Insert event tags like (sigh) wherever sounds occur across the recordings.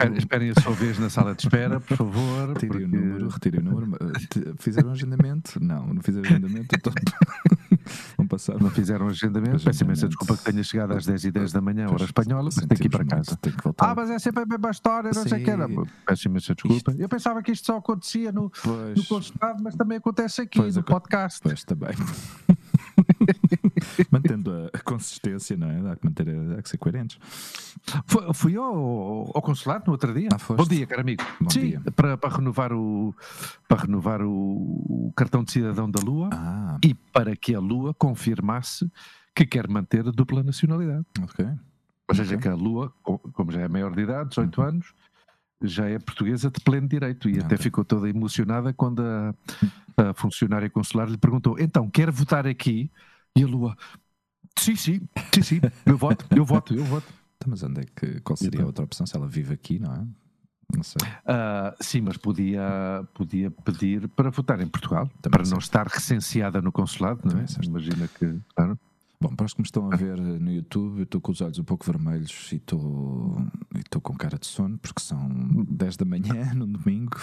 Esperem, esperem a sua vez na sala de espera, por favor. Retirem porque- o número, retirem o número. Fizeram agendamento? Não, não fizeram agendamento. Então... (laughs) Vão passar. Não fizeram agendamento. Peço imensa Agendamento. desculpa que tenha chegado às 10 e 10 da manhã, hora espanhola, mas tem que ir para casa. muito, Tem que voltar. Ah, mas é sempre a mesma história, não sei o que era. Sim. Peço imensa desculpa. Eu pensava que isto só acontecia no, no Pois, consulado, mas também acontece aqui Pois, no podcast. pois também. (laughs) (laughs) Mantendo a, a consistência, não é? Há que, manter, a- há que ser coerentes. Fu- Fui ao, ao consulado no outro dia. Ah? Bom dia, caro amigo. Bom Sim, dia. Para, para renovar, o, para renovar o, o cartão de cidadão da Lua Ah, e para que a Lua confirmasse que quer manter a dupla nacionalidade. ok. Ou seja, Ok. que a Lua, co- como já é maior de idade, 18 anos, já é portuguesa de pleno direito. E até Ok. ficou toda emocionada quando a, a funcionária consular lhe perguntou: então, quer votar aqui? E a Lua, sim, sim, sim, sim, eu voto, eu voto, eu voto. Então, mas onde é que, qual seria a outra opção? Se ela vive aqui, não é? Não sei. Ah, sim, mas podia, podia pedir para votar em Portugal, Também para não certo. estar recenseada no consulado, não é? Certo. Imagina que. claro. Bom, para os que me estão a ver no YouTube, eu estou com os olhos um pouco vermelhos e estou e estou com cara de sono, porque são 10 da manhã (laughs) no domingo,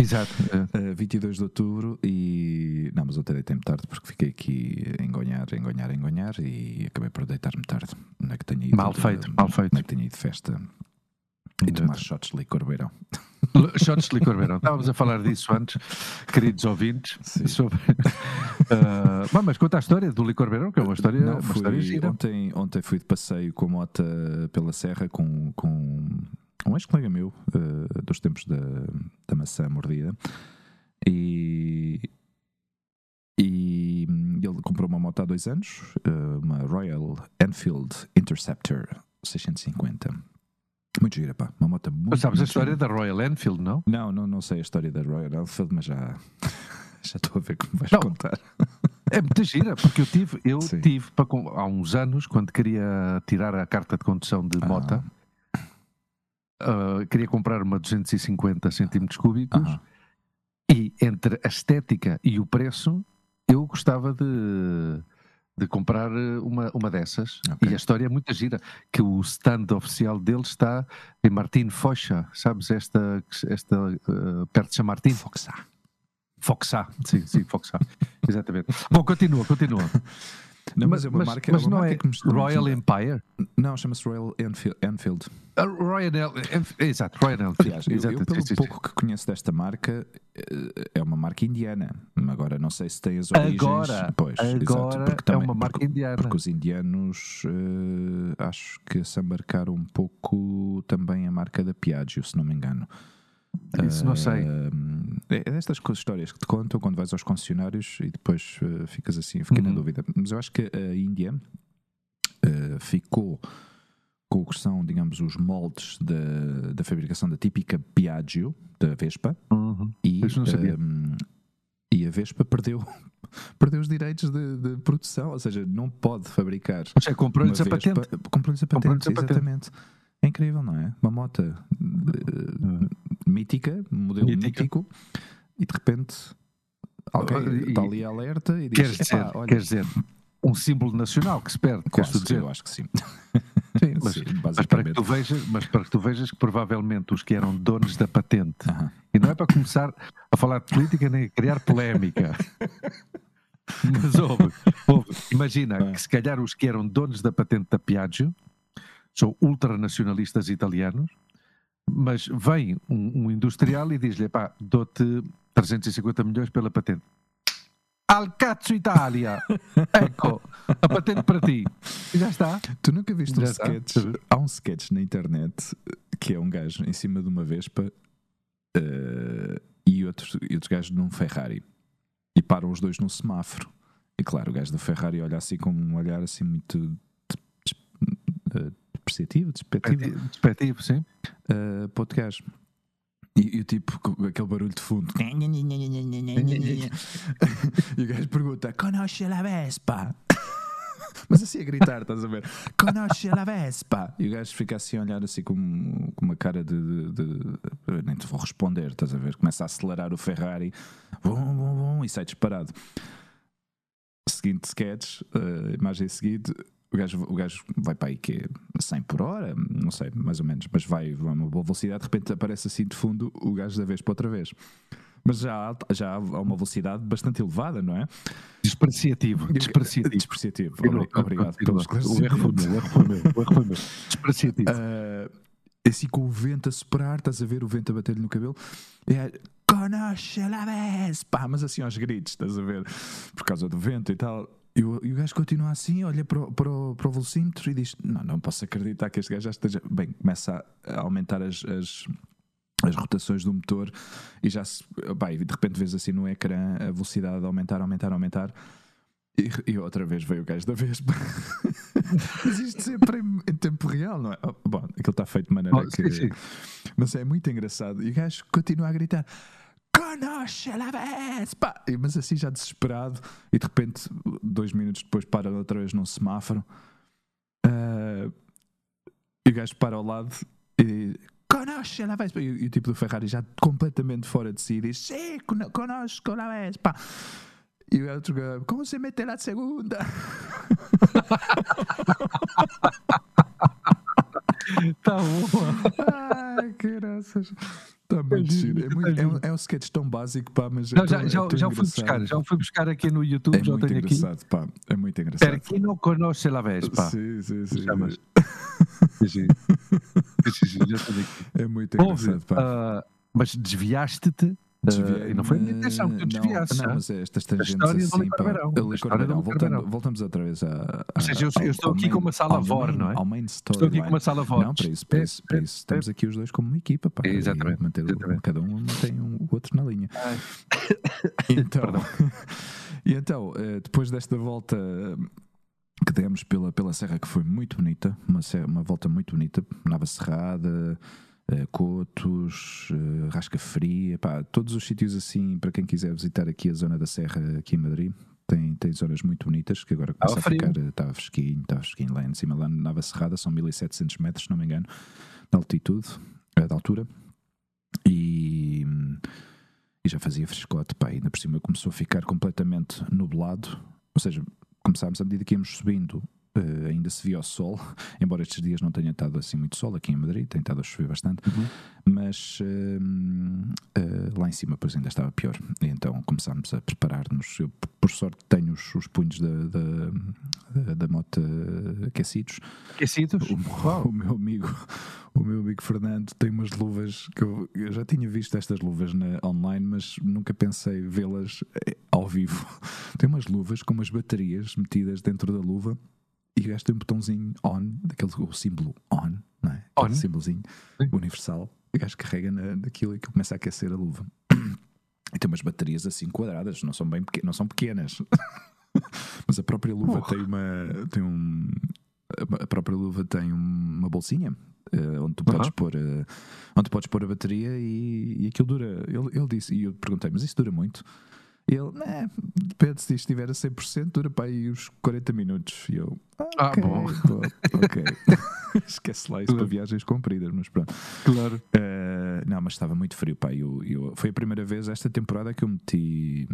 Exato. é. (laughs) eh, 22 de outubro, e. Não, mas ontem deitei-me tarde porque fiquei aqui a engonhar, a engonhar, a engonhar e acabei por deitar-me tarde. Não é que tenha ido. Mal feito, mal feito. Não é que tenha ido festa e tomar shots de licor beirão. Shots de licor verão. Estávamos a falar disso antes, queridos ouvintes. Sim. Sobre... (laughs) Bom, mas conta a história do licor verão, que é uma história, Não, uma fui- história gira. ontem, ontem fui de passeio com a moto pela serra com, com um ex-colega meu eh, dos tempos da, da maçã mordida e, e hum, ele comprou uma moto há dois anos, eh, uma Royal Enfield Interceptor 650. Muito gira, pá. Uma moto muito. Mas sabes a muito história gira. da Royal Enfield, não? Não, não, não sei a história da Royal Enfield, mas já, (laughs) já estou a ver como vais Não. contar. É muito gira, porque eu tive, eu Sim. tive para há uns anos, quando queria tirar a carta de condução de Ah. moto, ah, queria comprar uma 250 centímetros cúbicos Aham. e entre a estética e o preço, eu gostava de, de comprar eh, uma, uma dessas. Ok. E a história é muito gira, que o stand oficial dele está em Martin Focha, sabes, esta, esta eh, perto de Chamartim? Foxá. Foxá, sim, sim, Foxá, (laughs) exatamente. Bom, continua, continua. Não, mas, é uma marca, é mas uma não é Royal Empire? Não, chama-se Royal Enfield. Enfield. Ah, Royal, Enf- exato, Royal Enfield. Eu, exato, eu, pelo pouco que conheço desta marca, eh, é uma marca indiana. Agora não sei se tem as origens. Agora, pois, exato, agora porque é também- uma marca porque, indiana. Porque os indianos eh, acho que se embarcaram um pouco também a marca da Piaggio, se não me engano. Isso não sei. É destas histórias que te contam quando vais aos concessionários e depois eh, ficas assim, fiquei na Uhum. dúvida. Mas eu acho que a Índia eh, ficou com o que são, digamos, os moldes da, da fabricação da típica Piaggio, da Vespa, Uhum. e, ehm, e a Vespa perdeu, (laughs) perdeu os direitos de, de produção, ou seja, não pode fabricar. Ou seja, comprou-lhes uma a patente. Comprou-lhes a Comprou-lhes patente, a patente. exatamente. É incrível, não é? Uma moto eh, mítica, modelo Mítica. mítico, e de repente alguém está ali alerta e diz: Queres "Epá, dizer, olha, queres dizer, um símbolo nacional que se perde, queres tu quase, dizer? eu acho que sim. (laughs) Sim, mas, Sim, mas para que tu vejas, mas para que tu vejas que provavelmente os que eram donos da patente, Aham. e não é para começar a falar de política nem a criar polémica. (laughs) Mas ouve, ouve, imagina É. que se calhar os que eram donos da patente da Piaggio são ultranacionalistas italianos, mas vem um, um industrial e diz-lhe: pá, dou-te 350 milhões pela patente. Al cazzo Itália! (laughs) Ecco, a patente para ti. Já está. Tu nunca viste um Já está. sketch? Há um sketch na internet que é um gajo em cima de uma Vespa eh, e, outros, e outros gajos num Ferrari e param os dois num semáforo. E claro, o gajo da Ferrari olha assim com um olhar assim muito eh, depreciativo, despectivo Despectivo, sim. outro gajo. E, e o tipo, com aquele barulho de fundo. (laughs) e o gajo pergunta: Conosce la Vespa? (laughs) Mas assim a gritar, estás a ver? Conosce la Vespa? E o gajo fica assim a olhar assim com, com uma cara de, de- de- Nem te vou responder, estás a ver? Começa a acelerar o Ferrari vum, vum, vum, e sai disparado. seguinte sketch, uh, imagem seguinte, o gajo, o gajo vai para aí que é 100 por hora, não sei, mais ou menos, mas vai a uma boa velocidade, de repente aparece assim de fundo o gajo da vez para outra vez. Mas já, já há uma velocidade bastante elevada, não é? Despreciativo. Despreciativo. Despreciativo. Obri obrigado pelo esclarecimento. O erro foi meu, o erro foi meu. O erro foi meu. (laughs) Despreciativo. Uh, assim com o vento a soprar, estás a ver o vento a bater-lhe no cabelo. É, Conosce la vez! Pá, mas assim aos gritos, estás a ver? Por causa do vento e tal. E o, e o gajo continua assim, olha para o, para, o, para o velocímetro e diz: Não, não posso acreditar que este gajo já esteja. Bem, começa a, aumentar as, as as rotações do motor e já se, bem, de repente vês assim no ecrã a velocidade aumentar, aumentar, aumentar. E, e outra vez veio o gajo da vez. (laughs) mas isto sempre em, em, tempo real, não é? Oh, bom, aquilo está feito de maneira oh, que. Sim, sim. Mas é muito engraçado. E o gajo continua a gritar: Conosce la vez! Pá! Mas assim já desesperado. E de repente, dois minutos depois, para outra vez num semáforo. Uh, e o gajo para ao lado e conosce la vez. E, e o tipo do Ferrari já completamente fora de si diz: Sim, conosco la vez. Pá. E o outro gajo, como se mete la segunda? (laughs) (laughs) tá boa. Ai, que graças. Muito giro. É, muito, é, um, é um sketch tão básico, pá, mas. Não, já, é já, já o fui buscar, já o fui buscar aqui no YouTube, é já muito tenho engraçado, aqui. Pá, é muito engraçado. Per quem não conhece la vez, pá. Sim, sim, sim. Chamas. (laughs) sim, sim. já tenho aqui. É muito engraçado, Ouve, pá. Uh, mas desviaste-te Uh, e não foi a minha intenção que tu desviasses. Não, não, mas estas tangentes assim, pá, voltando, voltamos outra vez a. Ou seja, eu, eu estou aqui main, com uma sala VOR, não é? Ao main story estou aqui com uma sala VOR. Não, para isso, para isso, para isso. Estamos aqui os dois como uma equipa, pá. Exatamente. Manter, exatamente. Cada um mantém um, o outro na linha. (coughs) Então, (laughs) e então, depois desta volta que demos pela, pela serra, que foi muito bonita, uma, serra, uma volta muito bonita, Nava Cerrada. Uh, Cotos, uh, Rasca Fria, pá, todos os sítios assim, para quem quiser visitar aqui a zona da Serra, aqui em Madrid, tem, tem zonas muito bonitas que agora começa a ficar, estava eh, fresquinho, estava fresquinho lá em cima, lá na Nava Serrada, são 1700 metros, se não me engano, de altitude, de altura, e, e já fazia frescote, pá, ainda por cima começou a ficar completamente nublado, ou seja, começámos à medida que íamos subindo Uh, ainda se via o sol, (laughs) embora estes dias não tenha estado assim muito sol aqui em Madrid, tem estado a chover bastante, uhum. mas uh, uh, lá em cima, pois ainda estava pior. E então começámos a preparar-nos. Eu, por sorte, tenho os, os punhos da, da, da, da moto aquecidos. Aquecidos? O, (laughs) o, meu amigo, o meu amigo Fernando tem umas luvas que eu, eu já tinha visto estas luvas na, online, mas nunca pensei vê-las eh, ao vivo. (laughs) Tem umas luvas com umas baterias metidas dentro da luva e o gajo tem um botãozinho on, daquele o símbolo on, não é? Aquele on. símbolozinho universal. O gajo carrega na, naquilo e que começa a aquecer a luva. E tem umas baterias assim quadradas, não são bem pequenas, não são pequenas. (laughs) Mas a própria luva Oh. tem uma tem um a própria luva tem uma bolsinha eh, onde tu podes pôr eh, onde tu podes pôr a bateria e, e aquilo dura. Ele, ele disse, e eu perguntei, mas isso dura muito? E ele, né, depende se estiver a 100%, dura para aí uns 40 minutos. E eu, ah, Ah, ok, bom. bom, ok. (laughs) Esquece lá isso para viagens compridas, mas pronto. Claro. Eh, não, mas estava muito frio, pá. Eu, eu- foi a primeira vez esta temporada que eu meti.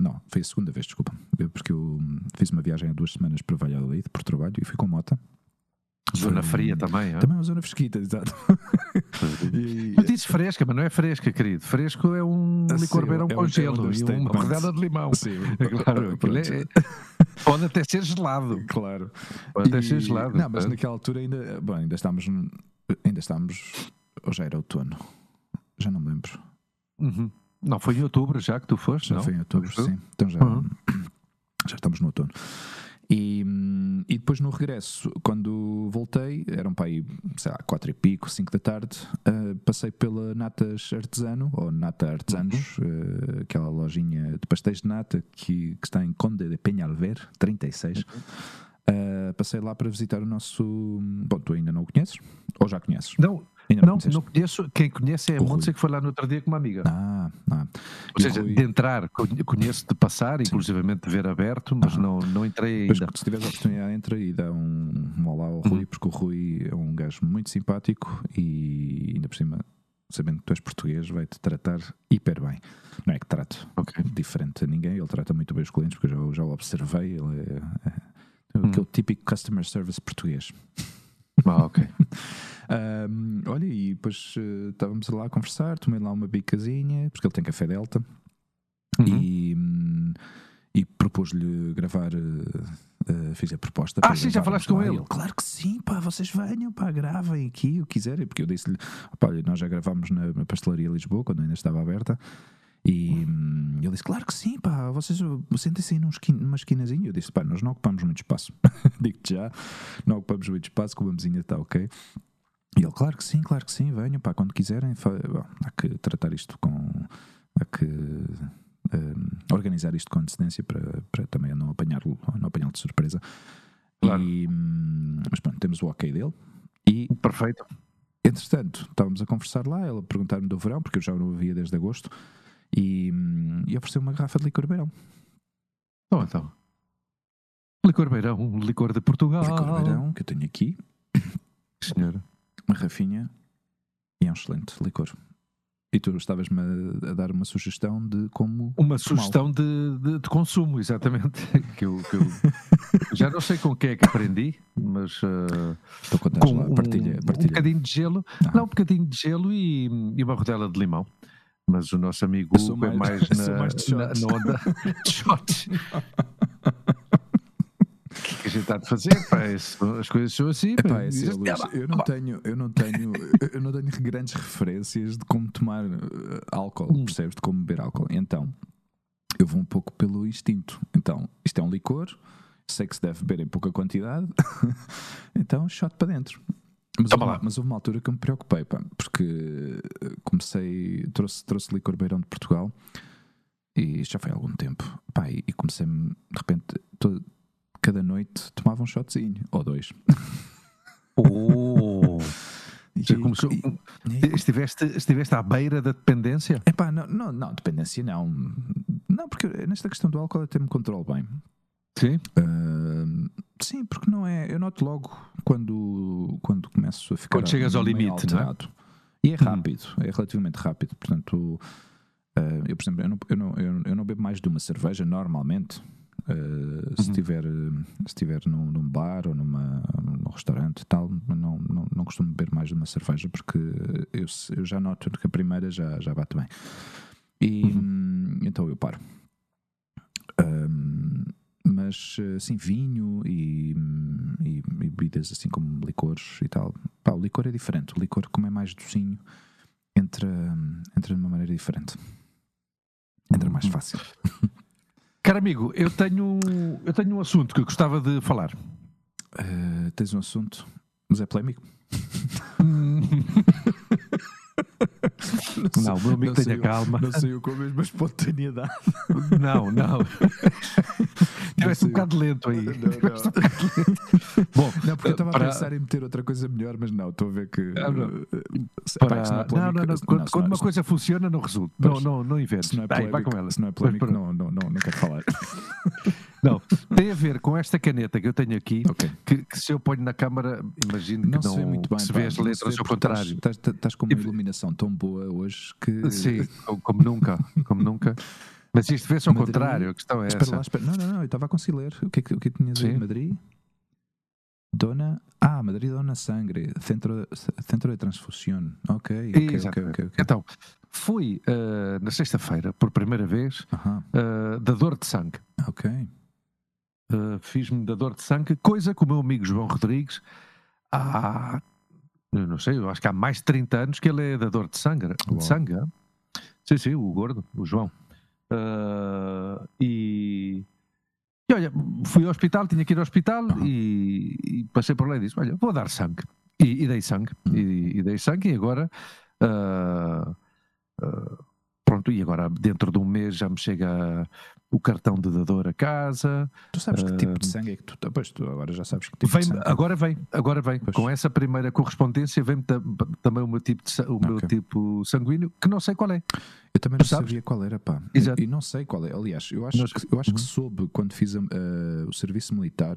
Não, foi a segunda vez, desculpa. Eu- Porque eu fiz uma viagem há duas semanas para Valladolid por trabalho e fui com moto. Zona Foi- fria também, é? Também uma zona fresquita, exato. (laughs) E- Tu dizes fresca, mas não é fresca, querido. Fresco é um Ah, licor beirão é um- com é gelo e uma rodela de limão. Sim, (laughs) É claro, é- pode até ser gelado. Claro. Pode até E- ser gelado. Não, mas portanto. naquela altura ainda. Bom, ainda estávamos. Ainda estávamos. Ou já era outono? Já não me lembro. Uhum. Não, foi em outubro já que tu foste, Já não? foi em outubro, sim. Então já, Uhum. (clears throat) já estamos no outono. E, e depois no regresso, quando voltei, eram para aí, sei lá, quatro e pico, cinco da tarde, ah, passei pela Natas Artesano, ou Nata Artesanos, ah, aquela lojinha de pastéis de nata que, que está em Conde de Penhalver, 36. Ah, passei lá para visitar o nosso. Bom, tu ainda não o conheces? Ou já conheces? Não, Ainda não, conheces? não conheço. Quem conhece é a O. Montse que foi lá no outro dia com uma amiga. Ah, ah. Ou o seja, Rui- de entrar, con- conheço de passar, inclusivamente de ver aberto, mas Aham. não, não entrei ainda. se tiveres a oportunidade, entra e dá um, um olá ao Rui, Uhum. porque o Rui é um gajo muito simpático e ainda por cima sabendo que tu és português, vai-te tratar hiper bem. Não é que trate Ok. diferente a ninguém, ele trata muito bem os clientes, porque eu já, já o observei. Ele é, é, Hum. aquele típico customer service português. Ah, ok. Ahm, olha, e depois eh, estávamos lá a conversar, tomei lá uma bicazinha, porque ele tem café Delta, Uhum. e, hum, e propôs-lhe gravar. eh, eh, fiz a proposta. Ah, sim, já falaste com lá. E ele? Claro que sim, pá, vocês venham, pá, gravem aqui o que quiserem, porque eu disse-lhe, pá, olha, nós já gravámos na, na Pastelaria Lisboa, quando ainda estava aberta. E hum, ele disse: Claro que sim, pá, vocês uh, sentem-se aí num esqui- numa esquinazinha. Eu disse: Pá, nós não ocupamos muito espaço. (laughs) Digo-te já, não ocupamos muito espaço, com a mesinha está ok. E ele: Claro que sim, claro que sim, venham, pá, quando quiserem. Bom, há que tratar isto com. Há que hum, organizar isto com antecedência para, para também não apanhá-lo não apanhá de surpresa. Claro. E, hum, mas pronto, temos o ok dele. E Perfeito. Entretanto, estávamos a conversar lá, ela a perguntar-me do verão, porque eu já não o via desde agosto, e, hum, e ofereceu uma garrafa de licor beirão. Então, então. Licor Beirão, um licor de Portugal. Licor beirão, que eu tenho aqui, (coughs) Senhora. uma rafinha, e é um excelente licor. E tu estavas-me a, dar uma sugestão de como. Uma sugestão de, de, de consumo, exatamente. (laughs) que eu, que eu já não sei com quem é que aprendi, mas uh, Estou contando com lá, um, partilha. um partilha. bocadinho de gelo. Ah. Não, um bocadinho de gelo e, e uma rodela de limão. Mas o nosso amigo Hugo é mais- (laughs) na, mais de na, onda (laughs) de que é que a gente está de fazer? Pá, isso- as coisas são assim. Epá, pá. é assim, Dizes, Luís, "Ah, eu não pá." tenho, eu não tenho, eu não tenho grandes referências de como tomar eh, álcool, Hum. percebes? De como beber álcool. Então, eu vou um pouco pelo instinto. Então, isto é um licor, sei que se deve beber em pouca quantidade, (laughs) então shot para dentro. Mas Toma houve, lá. mas houve uma altura que eu me preocupei, pá, porque eh, comecei, trouxe, trouxe licor beirão de Portugal e isto já foi há algum tempo, pá, e, e comecei-me, de repente, todo- cada noite tomava um shotzinho, ou dois. Oh, (laughs) E- já começou- e- e- estiveste, estiveste à beira da dependência? Epá, não, não, não, dependência não. Não, porque nesta questão do álcool eu até me controlo bem. Sim. Ahm, sim, porque não é. Eu noto logo quando, quando começo a ficar. Quando chegas ao limite, não é? alterado. E é Hum. rápido, é relativamente rápido. Portanto, ah, eu, por exemplo, eu não, eu, não, eu, eu não bebo mais de uma cerveja normalmente. Ah, se Uhum. estiver, ah, se estiver num, num bar ou numa, num restaurante tal, não, não, não costumo beber mais de uma cerveja porque eu, eu já noto que a primeira já, já bate bem. E Uhum. hum, então eu paro. Hum, mas assim, vinho e, e, e bebidas assim como licores e tal. Pá, o licor é diferente. O licor, como é mais docinho, entra, entra de uma maneira diferente. Entra mais Uhum. fácil. (laughs) Caro amigo, eu tenho, eu tenho um assunto que eu gostava de falar. Uh, tens um assunto, mas é polémico. (laughs) Não, o meu amigo não tenha saiu- calma. Não saiu com a mesma espontaneidade. (laughs) Não, não. Tiveste um bocado lento aí. Não, um não. Bom, Não, porque eu estava para- a pensar em meter outra coisa melhor, mas não, estou a ver que. Ah, não. se- para- pá, se não é não, polémico- não, não. Quando, quando não uma coisa funciona, não resulta. Não, não, não inventes. Se não é Vai, vai polémico, com ela. se não, é polémico não, não, não, não quero falar. (laughs) Não, tem a ver com esta caneta que eu tenho aqui, ok. que, que se eu ponho na câmara, imagino que Não, não, se vê muito bem. se pá, vê as não letras vê ao contrário. Estás, estás- estás com uma iluminação tão boa hoje que. Sim, como- nunca, como nunca. Mas isto vê-se ao Madrid- contrário, a questão é Espera essa. lá, espera. Não, não, não, eu estava a conseguir ler. O que é que, o que, é tinhas aí? Sim. Madrid? Dona. Ah, Madrid Dona Sangre. Centro, centro de Transfusión. Ok, ok, ok, ok. ok. Então, fui ah, na sexta-feira, por primeira vez, Aham, ah, dador de sangue. ok. Uh, fiz-me dador de sangue, coisa que o meu amigo João Rodrigues há, eu não sei, eu acho que há mais de 30 anos que ele é dador de sangue. Uau. De sangue hã? sim, sim, o gordo, o João. Uh, e, e olha, fui ao hospital, tinha que ir ao hospital Aham. e, e passei por lá e disse: Olha, vou dar sangue. E, e dei sangue, Hum. e, e dei sangue, e agora. uh, uh, pronto, e agora dentro de um mês já me chega o cartão de dador a casa. Tu sabes que tipo de Ah, sangue é que tu. Pois tu agora já sabes que tipo Vem, de sangue. agora vem, agora vem. Pois. Com essa primeira correspondência vem também o meu tipo de, o meu Ok. tipo sanguíneo, que não sei qual é. Eu também não Tu sabes? sabia qual era, pá. Exato. E não sei qual é. Aliás, eu acho, Nós- que, eu acho que Uhum. soube quando fiz a- o serviço militar.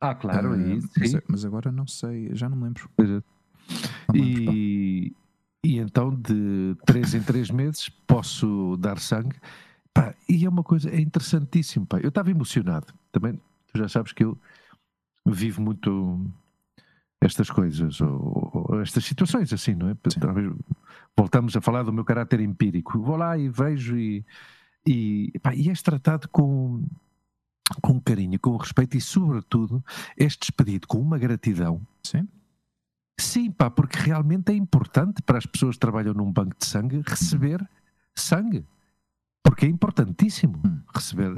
Ah, claro, é isso. mas, mas agora não sei, já não me lembro. Não me lembro, pá. E, e então de três em três meses posso dar sangue. E é uma coisa, é interessantíssimo. Pá. Eu estava emocionado. Também, tu já sabes que eu vivo muito estas coisas, ou, ou estas situações assim, não é? Talvez voltamos a falar do meu caráter empírico. Vou lá e vejo e, e, e és tratado com, com carinho, com respeito e, sobretudo, és despedido com uma gratidão. Sim. Sim, pá, porque realmente é importante para as pessoas que trabalham num banco de sangue receber sangue. Porque é importantíssimo Hum. receber,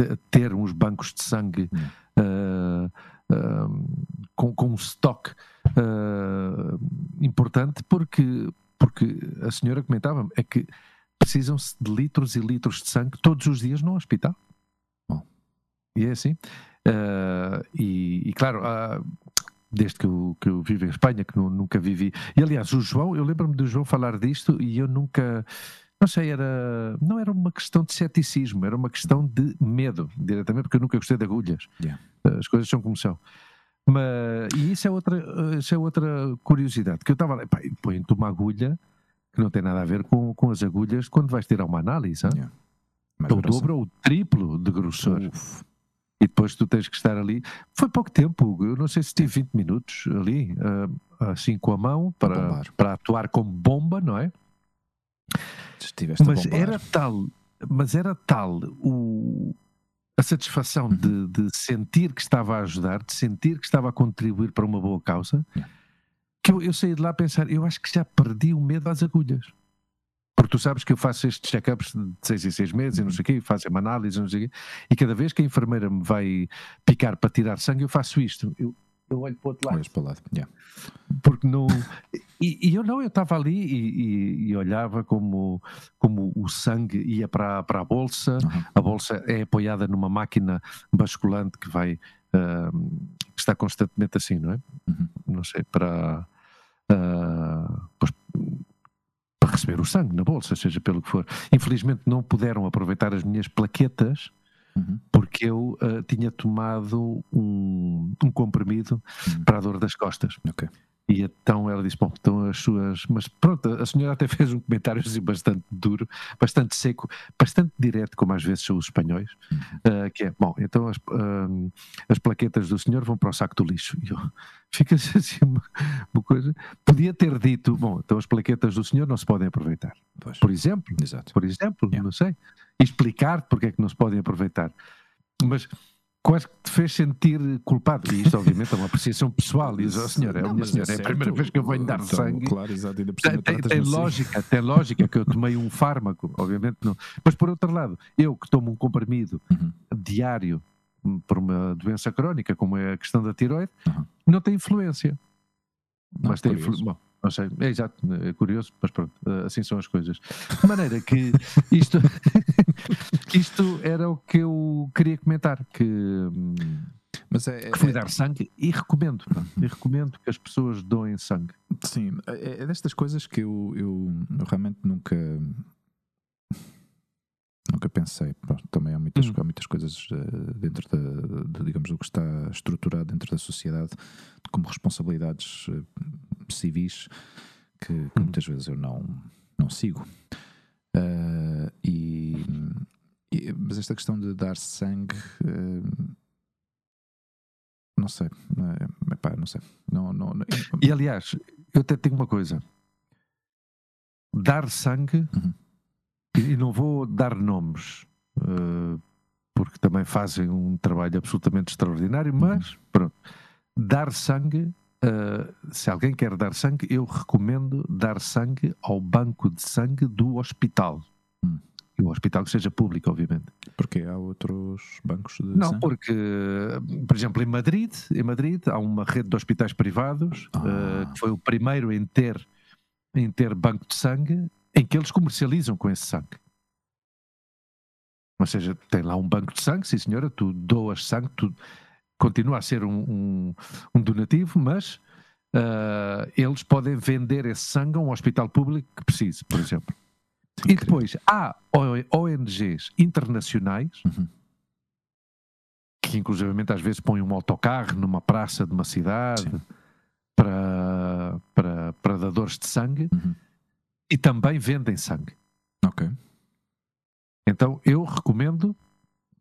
eh, ter uns bancos de sangue Hum. uh, uh, com, com um estoque uh, importante, porque, porque a senhora comentava é que precisam-se de litros e litros de sangue todos os dias no hospital. Bom. E é assim. E, e, claro, há- desde que eu, que eu vivo em Espanha, que nu- nunca vivi. E aliás, o João, eu lembro-me do João falar disto e eu nunca. Não sei, era, não era uma questão de ceticismo, era uma questão de medo, diretamente, porque eu nunca gostei de agulhas. Yeah. As coisas são como são. Mas, e isso é outra, isso é outra curiosidade, que eu estava lá, pá, põe-te uma agulha que não tem nada a ver com, com as agulhas quando vais tirar uma análise? Yeah. Mais é o grossa. triplo de grossor. Uf. E depois tu tens que estar ali. Foi pouco tempo. Eu não sei se tive 20 minutos ali, ah, assim com a mão, para, para atuar como bomba, não é? Estiveste Mas era tal, mas era tal o, a satisfação Uhum. de, de sentir que estava a ajudar, de sentir que estava a contribuir para uma boa causa, Yeah. que eu, eu saí de lá a pensar, eu acho que já perdi o medo às agulhas. Porque tu sabes que eu faço estes check-ups de seis em seis meses e Uhum. não sei o quê, faço uma análise, não sei o quê, e cada vez que a enfermeira me vai picar para tirar sangue, eu faço isto. Eu, eu olho para o outro lado Olhas para o lado. Yeah. porque não. E, e eu não, eu estava ali e, e- e olhava como, como o sangue ia para, para a bolsa, Uhum. a bolsa é apoiada numa máquina basculante que vai. ah, que está constantemente assim, não é? Uhum. Não sei, para. ah, pois, para receber o sangue na bolsa, seja pelo que for. Infelizmente não puderam aproveitar as minhas plaquetas Uhum. porque eu ah, tinha tomado um, um comprimido Uhum. para a dor das costas. Ok. E então ela disse: Bom, então as suas. Mas pronto, a senhora até (laughs) fez um comentário assim bastante duro, bastante seco, bastante direto, como às vezes são os espanhóis, ah, que é: Bom, então as, ah, as plaquetas do senhor vão para o saco do lixo. E eu, (laughs) fica assim uma, uma coisa. Podia ter dito: Bom, então as plaquetas do senhor não se podem aproveitar. Pois. Por exemplo, Exato. por exemplo, Yeah. não sei, e explicar porque é que não se podem aproveitar. Mas quase que te fez sentir culpado. E isto, obviamente, é uma apreciação pessoal. E diz, oh, senhora, é a Não, minha senhora, é a primeira vez que eu venho dar Então, sangue. Claro, exato. Ainda por Tem, cima tem- tem assim. lógica, tem lógica que eu tomei um fármaco, obviamente não. Mas por outro lado, eu que tomo um comprimido Uhum. diário hum, por uma doença crónica, como é a questão da tiroide, Uhum. não tem influência. Não, mas tem influência. Não sei, é exato, é curioso, mas pronto, eh, assim são as coisas. De maneira que isto, (laughs) isto era o que eu queria comentar, que, hum, Mas é, que fui é- dar sangue e recomendo, pá, e recomendo que as pessoas doem sangue. Sim, é, é destas coisas que eu, eu, eu realmente nunca nunca pensei. Também há muitas, Hum. há muitas coisas eh, dentro da, de, digamos, do que está estruturado dentro da sociedade como responsabilidades civis que, que Hum. muitas vezes eu não, não sigo. Ah, e, e- mas esta questão de dar sangue eh, não sei, é, epá, não sei. Não, não, não- E aliás, eu até tenho uma coisa: dar sangue, Uhum. e e não vou dar nomes, eh, porque também fazem um trabalho absolutamente extraordinário, mas pronto, dar sangue. Eh, se alguém quer dar sangue, eu recomendo dar sangue ao banco de sangue do hospital. Hum. E o hospital que seja público, obviamente. Porque há outros bancos de Não, sangue? porque, por exemplo, em Madrid, em Madrid há uma rede de hospitais privados Ah. eh, que foi o primeiro em ter, em ter banco de sangue em que eles comercializam com esse sangue. Ou seja, tem lá um banco de sangue, sim senhora, tu doas sangue, tu continua a ser um, um, um donativo, mas eh, eles podem vender esse sangue a um hospital público que precise, por exemplo. E depois há ONGs internacionais Uhum. que inclusivamente às vezes põem um autocarro numa praça de uma cidade Sim. para, para, para dadores de sangue Uhum. e também vendem sangue. Ok. Então eu recomendo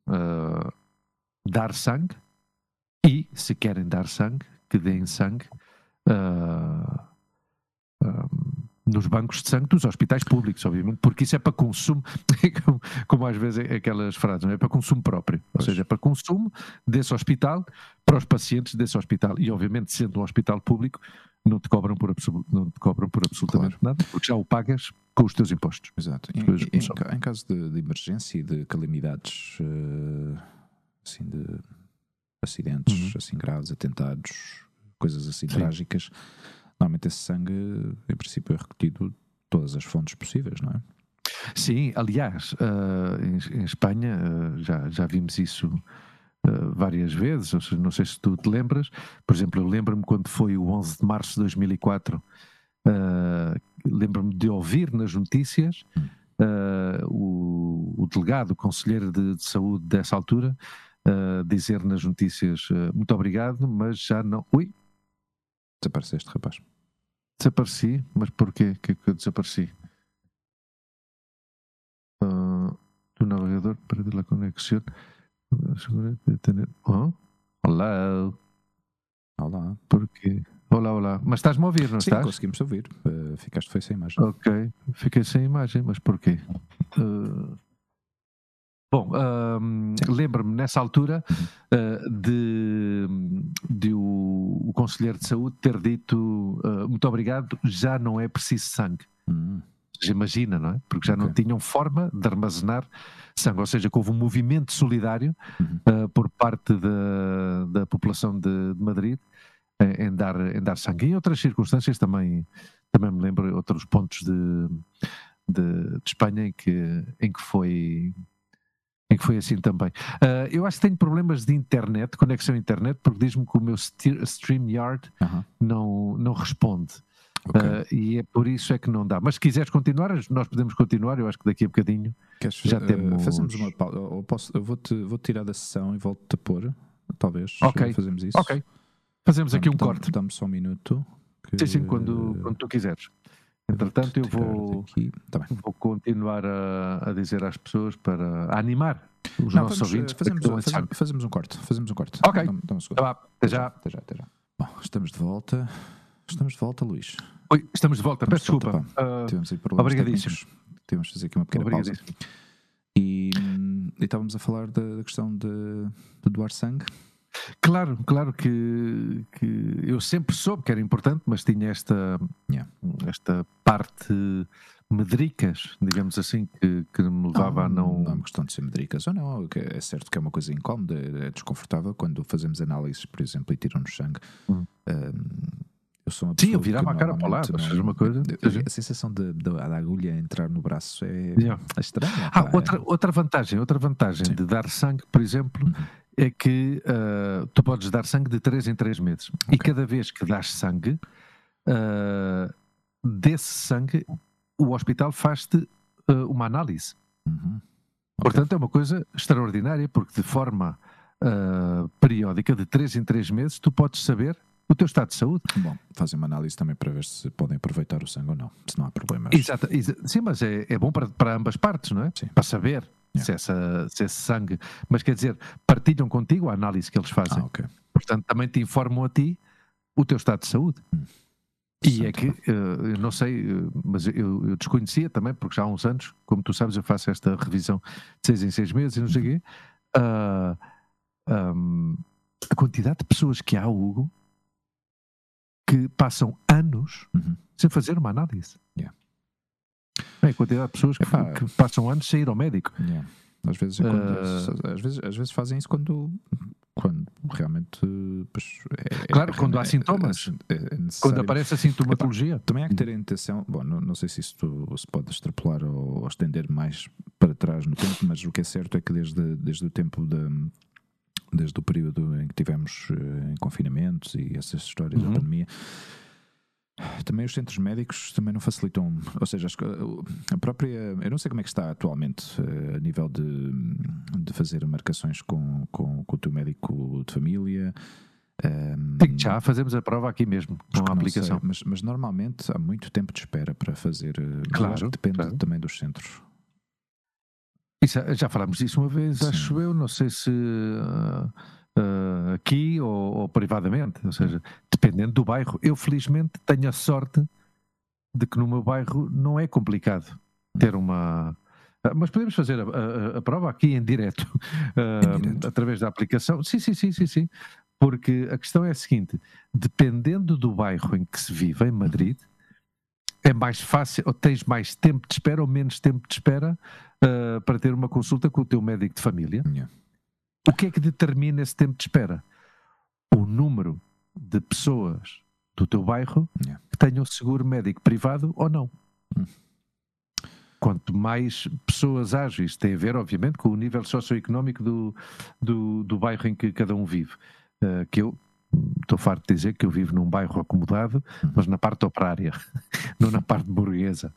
uh, dar sangue e, se querem dar sangue, que deem sangue uh, nos bancos de sangue dos hospitais públicos, obviamente, porque isso é para consumo, (laughs) como, às vezes é aquelas frases, é? é para consumo próprio, ou seja, é para consumo desse hospital, para os pacientes desse hospital. E, obviamente, sendo um hospital público, não te cobram por, não te cobram por absolutamente claro. nada, porque já o pagas com os teus impostos. Exato. Em, em, em caso de, de, emergência e de calamidades, uh, assim, de acidentes uhum. assim graves, atentados, coisas assim Sim. trágicas, normalmente esse sangue, em princípio, é recolhido de todas as fontes possíveis, não é? Sim, aliás, uh, em, em, Espanha uh, já, já vimos isso uh, várias vezes, seja, não sei se tu te lembras, por exemplo, eu lembro-me quando foi o 11 de março de 2004, lembro-me de ouvir nas notícias o, o, delegado, o conselheiro de, de saúde dessa altura, dizer nas notícias muito obrigado, mas já não. Ui, Desapareceste, rapaz. Desapareci? Mas porquê que, que eu desapareci? Uh, do navegador, perdi a conexão. Oh? Olá. Olá. Porquê? Olá, olá. Mas estás-me a ouvir, não Sim, estás? conseguimos ouvir. Uh, ficaste foi sem imagem. Ok. Fiquei sem imagem, mas porquê? Uh, Bom, um, lembro-me nessa altura uh, de, de o, o, Conselheiro de Saúde ter dito uh, muito obrigado, já não é preciso sangue. Uhum. Imagina, não é? Porque já okay. não tinham forma de armazenar sangue, ou seja, que houve um movimento solidário uhum. uh, por parte da, da população de, de Madrid em, dar, em dar sangue. Em outras circunstâncias também, também me lembro outros pontos de, de, de Espanha em que, em que foi em que foi assim também. Uh, eu acho que tenho problemas de internet, conexão à internet, porque diz-me que o meu StreamYard uh -huh. não, não responde. Okay. Uh, e é por isso é que não dá. Mas se quiseres continuar, nós podemos continuar. Eu acho que daqui a bocadinho Queres, já temos. Fazemos uma pausa. Eu, posso, eu vou-te vou tirar da sessão e volto-te a pôr. Talvez. Ok. Fazemos isso. Ok. Fazemos aqui um corte. Dá-me só um minuto. Que... Sim, sim, quando, quando tu quiseres. Entretanto, eu vou, tá vou continuar a, a, dizer às pessoas para animar os Não, nossos vamos, ouvintes. Fazemos, fazemos, fazemos, um corte. Fazemos um corte. Ok. Dá, dá um tá até, já. até já. Até já. Bom, estamos de volta. Estamos de volta, Luís. Oi, estamos de volta. Peço desculpa. Uh, Tivemos aí problemas obrigadíssimo. técnicos. Tivemos de fazer aqui uma pequena pausa. E, e, estávamos a falar da, da questão de, de doar sangue. Claro, claro que, que eu sempre soube que era importante, mas tinha esta, yeah. esta parte medricas, digamos assim, que, que me levava não, a não. Não é uma questão de ser medricas ou não, é certo que é uma coisa incómoda, é desconfortável quando fazemos análises, por exemplo, e tiram-nos sangue. Hum. Um, eu sou uma Sim, eu virava a cara para lá, seja uma coisa. A sensação de, de, da agulha entrar no braço é, yeah. é estranha. Ah, outra, é... outra vantagem, outra vantagem Sim. de dar sangue, por exemplo, uhum. É que uh, tu podes dar sangue de 3 em 3 meses. Okay. E cada vez que dás sangue, uh, desse sangue, o hospital faz-te uh, uma análise. Uhum. Okay. Portanto, é uma coisa extraordinária, porque de forma periódica, de 3 em 3 meses, tu podes saber o teu estado de saúde. Bom, fazem uma análise também para ver se podem aproveitar o sangue ou não, se não há problemas. Exato, sim, mas é, é bom para, para ambas partes, não é? Sim. Para saber yeah. se, essa, se esse sangue. Mas quer dizer, partilham contigo a análise que eles fazem. Ah, okay. Portanto, também te informam a ti o teu estado de saúde. Hum. E é que, uh, eu não sei, uh, mas eu, eu, desconhecia também, porque já há uns anos, como tu sabes, eu faço esta revisão de seis em seis meses e não sei o quê. Uh, um, a quantidade de pessoas que há, Hugo, que passam anos uhum. sem fazer uma análise. É a quantidade de pessoas que, que, passam anos sem ir ao médico. Yeah. Às, vezes, é quando, uh, às, vezes, às vezes fazem isso quando, quando realmente. Pois, é, claro, é, quando há sintomas. É, é quando aparece a sintomatologia. Epá, também há que ter a intenção. Bom, não, não sei se isso se pode extrapolar ou, ou, estender mais para trás no tempo, mas o que é certo é que desde, desde o tempo da desde o período em que tivemos uh, em confinamentos e essas histórias uhum. da pandemia. Também os centros médicos também não facilitam, ou seja, a própria, eu não sei como é que está atualmente uh, a nível de, de fazer marcações com, com, com, o teu médico de família, Um, Digo já, fazemos a prova aqui mesmo, com a aplicação. sei, mas, mas normalmente há muito tempo de espera para fazer. eh, Claro, depende claro. também dos centros. Isso, já falámos disso uma vez, Sim. acho eu, não sei se ah, ah, aqui ou, ou privadamente, ou seja, dependendo do bairro. Eu, felizmente, tenho a sorte de que no meu bairro não é complicado ter uma. Ah, Mas podemos fazer a, a- a prova aqui em direto, ah, (laughs) Em direto. através da aplicação. Sim, sim, sim, sim, sim. Porque a questão é a seguinte: dependendo do bairro em que se vive, em Madrid, é mais fácil, ou tens mais tempo de espera ou menos tempo de espera ah, para ter uma consulta com o teu médico de família. Yeah. O que é que determina esse tempo de espera? O número de pessoas do teu bairro Yeah. que tenham seguro médico privado ou não. Hum. Quanto mais pessoas ágeis, tem a ver, obviamente, com o nível socioeconómico do, do, do bairro em que cada um vive. Ah, que eu estou farto de dizer que eu vivo num bairro acomodado, mas na parte operária, (laughs) não na parte burguesa.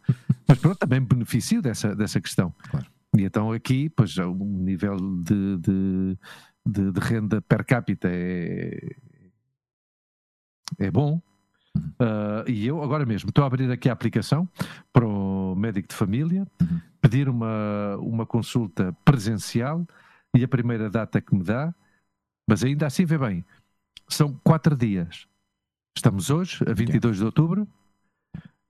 Mas pronto, também beneficio dessa, dessa questão. Claro. E então aqui, pois, o nível de, de, de, de renda per capita é, é bom. Ah, e eu agora mesmo estou a abrir aqui a aplicação para o médico de família, Uhum. pedir uma, uma consulta presencial e a primeira data que me dá, mas ainda assim vê bem, são quatro dias. Estamos hoje, a 22 de outubro,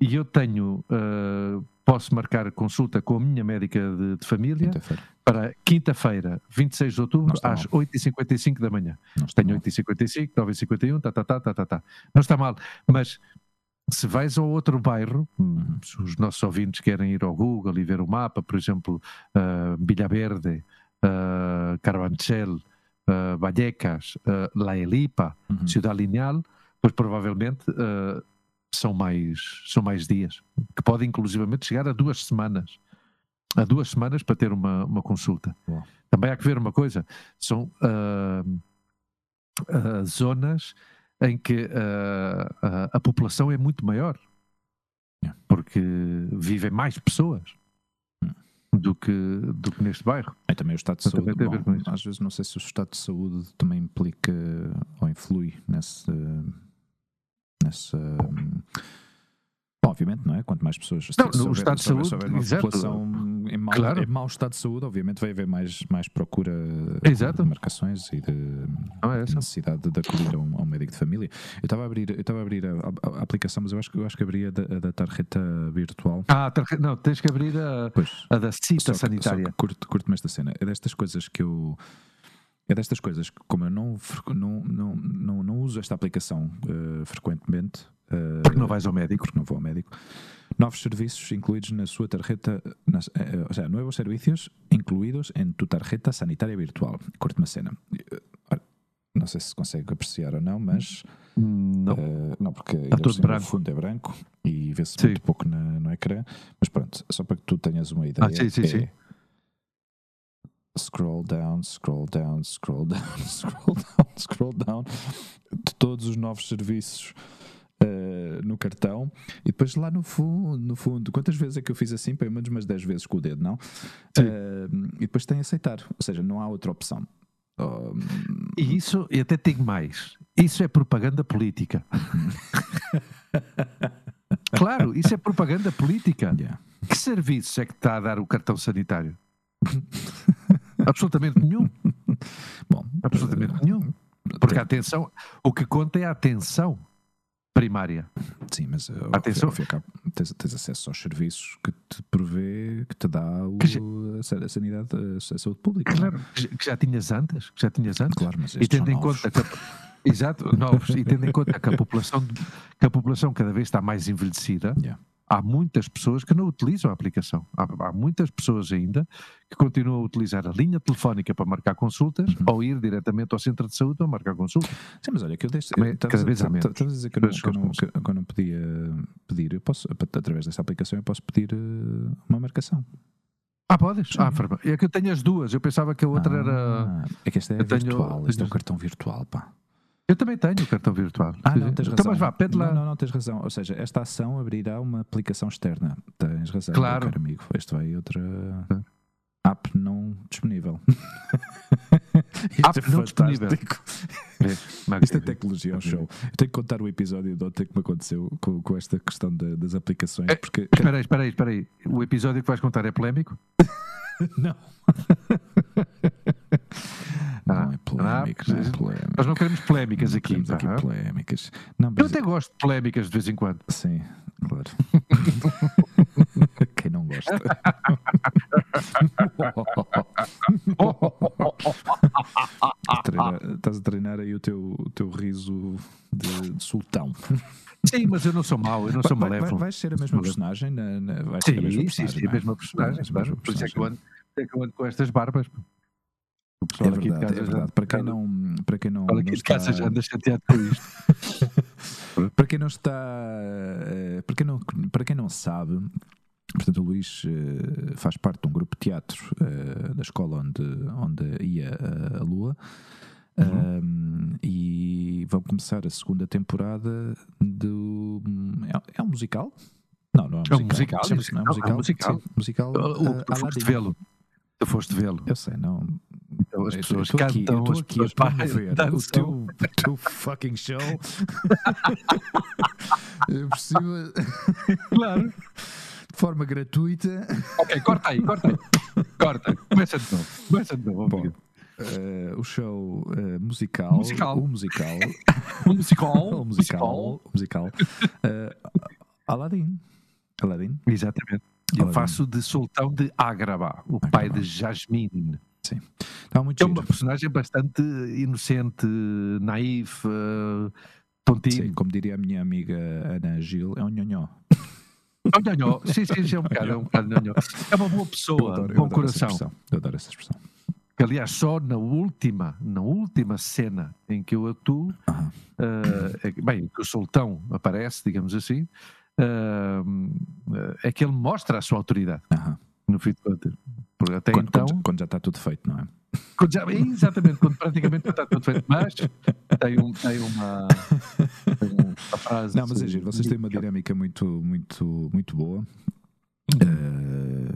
e eu tenho, ah, posso marcar consulta com a minha médica de, de família Quinta-feira. para quinta-feira, 26 de outubro, às mal. 8h55 da manhã. Tenho mal. 8h55, 9h51, tá, tá, tá, tá, tá, tá. Não está mal, mas se vais a outro bairro, hum, se os nossos ouvintes querem ir ao Google e ver o mapa, por exemplo, uh, Villaverde, uh, Carabanchel, uh, Vallecas, uh, La Elipa, Uhum. Ciudad Lineal, pois provavelmente uh, são, mais, são mais dias, que podem inclusivamente chegar a duas semanas. A duas semanas para ter uma, uma consulta. Também há que ver uma coisa: são ah, ah, zonas em que ah, ah, a população é muito maior, porque vivem mais pessoas do que, do que neste bairro. E também o estado de saúde. a bom, às vezes não sei se o estado de saúde também implica ou influi nesse. Nesse bom, obviamente, não é? Quanto mais pessoas. Não, se houver- estado de se houver- saúde, se houver uma exato. população em mau, Claro. em mau estado de saúde, obviamente vai haver mais, mais procura Exato. de marcações e de Não é essa? necessidade de acudir a um, a um médico de família. Eu estava a abrir, eu estava a, abrir a, a- a aplicação, mas eu acho que eu acho que abri a da, da tarjeta virtual. Ah, tarje- não, tens que abrir a, Pois. a da cita Só que- sanitária. Só que curto, curto-me esta cena. É destas coisas que eu. É destas coisas que, como eu não, não, não, não, não uso esta aplicação eh, frequentemente, eh, Porque não vais ao médico. porque não vou ao médico, novos serviços incluídos na sua tarjeta, nas, eh, eh, o sea, nuevos servicios incluídos en tu tarjeta sanitaria virtual. Curto-me a cena. Não sei se consegue apreciar ou não, mas Não. eh, não, porque por cima branco. o fundo é branco e vê-se muito pouco na, no ecrã. Mas pronto, só para que tu tenhas uma ideia. Ah, sim, sim, é sim. Scroll down, scroll down, scroll down, (laughs) scroll down, scroll down de todos os novos serviços eh, no cartão e depois lá no fundo, no fundo, quantas vezes é que eu fiz assim? Pelo menos umas 10 vezes com o dedo, não? Eh, e depois tem aceitar, ou seja, não há outra opção. Oh, E isso, e até tenho mais. Isso é propaganda política. (laughs) claro, isso é propaganda política. yeah. Que serviços é que está a dar o cartão sanitário? (laughs) Absolutamente nenhum. Bom, Absolutamente nenhum. Porque a atenção, o que conta é a atenção primária. Sim, mas uh, Atenção. ao fim tens, tens acesso aos serviços que te provê, que te dá o, Que a, sa- a sanidade, a, sa- a saúde pública. é? Claro, que já- tinhas antes, que já tinhas antes. Claro, mas E tendo em conta que a, exato, novos, e tendo em conta que a população que a população cada vez está mais envelhecida, Yeah. Há muitas pessoas que não utilizam a aplicação. Há, há muitas pessoas ainda que continuam a utilizar a linha telefónica para marcar consultas Uhum. ou ir diretamente ao centro de saúde para marcar consultas. Sim, mas olha, que eu deixo. Estavas cada a- vez há menos. estavas a dizer que eu não, podia pedir. Eu posso, através dessa aplicação, eu posso pedir uh, uma marcação. Ah, podes? Sim. Ah, é que eu tenho as duas. Eu pensava que a outra era. Ah, É que esta é Eu tenho- virtual. Este é tenho- o cartão virtual, pá. Eu também tenho o cartão virtual. Ah, não, tens então, razão. mas vá, pede lá. Não, não, não, tens razão. Ou seja, esta ação abrirá uma aplicação externa. Tens razão, Claro. meu caro amigo. Este vai outra app não disponível. (laughs) App Isto é não disponível. É, Isto é tecnologia ao show. Eu tenho que contar o episódio de ontem que me aconteceu com, com esta questão da- das aplicações. É, Porque, Espera aí, espera aí, espera aí. O episódio que vais contar é polémico? (laughs) não. (laughs) Ah, não é polémico, não é ah, polémico. Nós não queremos polémicas aqui. Aqui pá. polémicas. Não, Eu até gosto de polémicas de vez em quando. Sim, claro. (laughs) Quem não gosta? Estás (laughs) a treinar- Estás a treinar aí o teu, o teu riso de, de sultão. Sim, mas eu não sou mau, eu não sou Vai- vai- malévolo. vais ser a mesma personagem? Na, na, vais ser a mesma Sim, sim, personagem, sim, não a é? mesma personagem. Por isso é é que eu ando com estas barbas. O É pessoal aqui de verdade, casa é já- verdade. Para quem não, para quem não, o pessoal não aqui de está, casa já anda chateado com isto. (laughs) para quem não está, eh, para quem não, para quem não sabe, portanto o Luís eh, faz parte de um grupo de teatro eh, da escola onde, onde ia a Lua. Um, e vão começar a segunda temporada do. É, é um musical? Não, não é um É um musical. musical, Chama-se- não é um é um musical? musical. Sim, musical. O- eh, Tu foste Aladdin. vê-lo. Tu foste vê-lo. Eu sei, não. Então as Eu pessoas eu cantam, as aqui a pessoas promover o teu, o teu fucking show. (laughs) Por cima, Claro. de forma gratuita. Ok, corta aí, corta aí. Corta. Começa de novo. Começa de novo. Bom, eh, o show eh, musical, Musical. o musical, (laughs) Um musical. o musical, o musical, eh, Aladdin. Aladdin. Exatamente. Eu faço de Sultão de Agrabah, o pai Agrabah. de Jasmine. Está muito é giro. uma personagem bastante inocente, naif, eh, tontinho. Sim, como diria a minha amiga Ana Gil, é um nhonhó. Oh, nhonhó. Sim, sim, sim, é um bocado, é um bocado nhonhó. (laughs) É uma boa pessoa, adoro, bom coração. expressão. Eu adoro essa expressão. Que, aliás, só na última, na última cena em que eu atuo, eh, é que- bem, que o Sultão aparece, digamos assim, eh, é que ele mostra a sua autoridade, Aham. no fim de contas. Porque até Quando, então, quando, quando já está tudo feito, não é? quando já- exatamente, quando praticamente está tudo feito, mas tem, um, tem uma, tem uma frase. Não, mas é giro. Vocês têm uma dinâmica muito, muito, muito boa. Eh,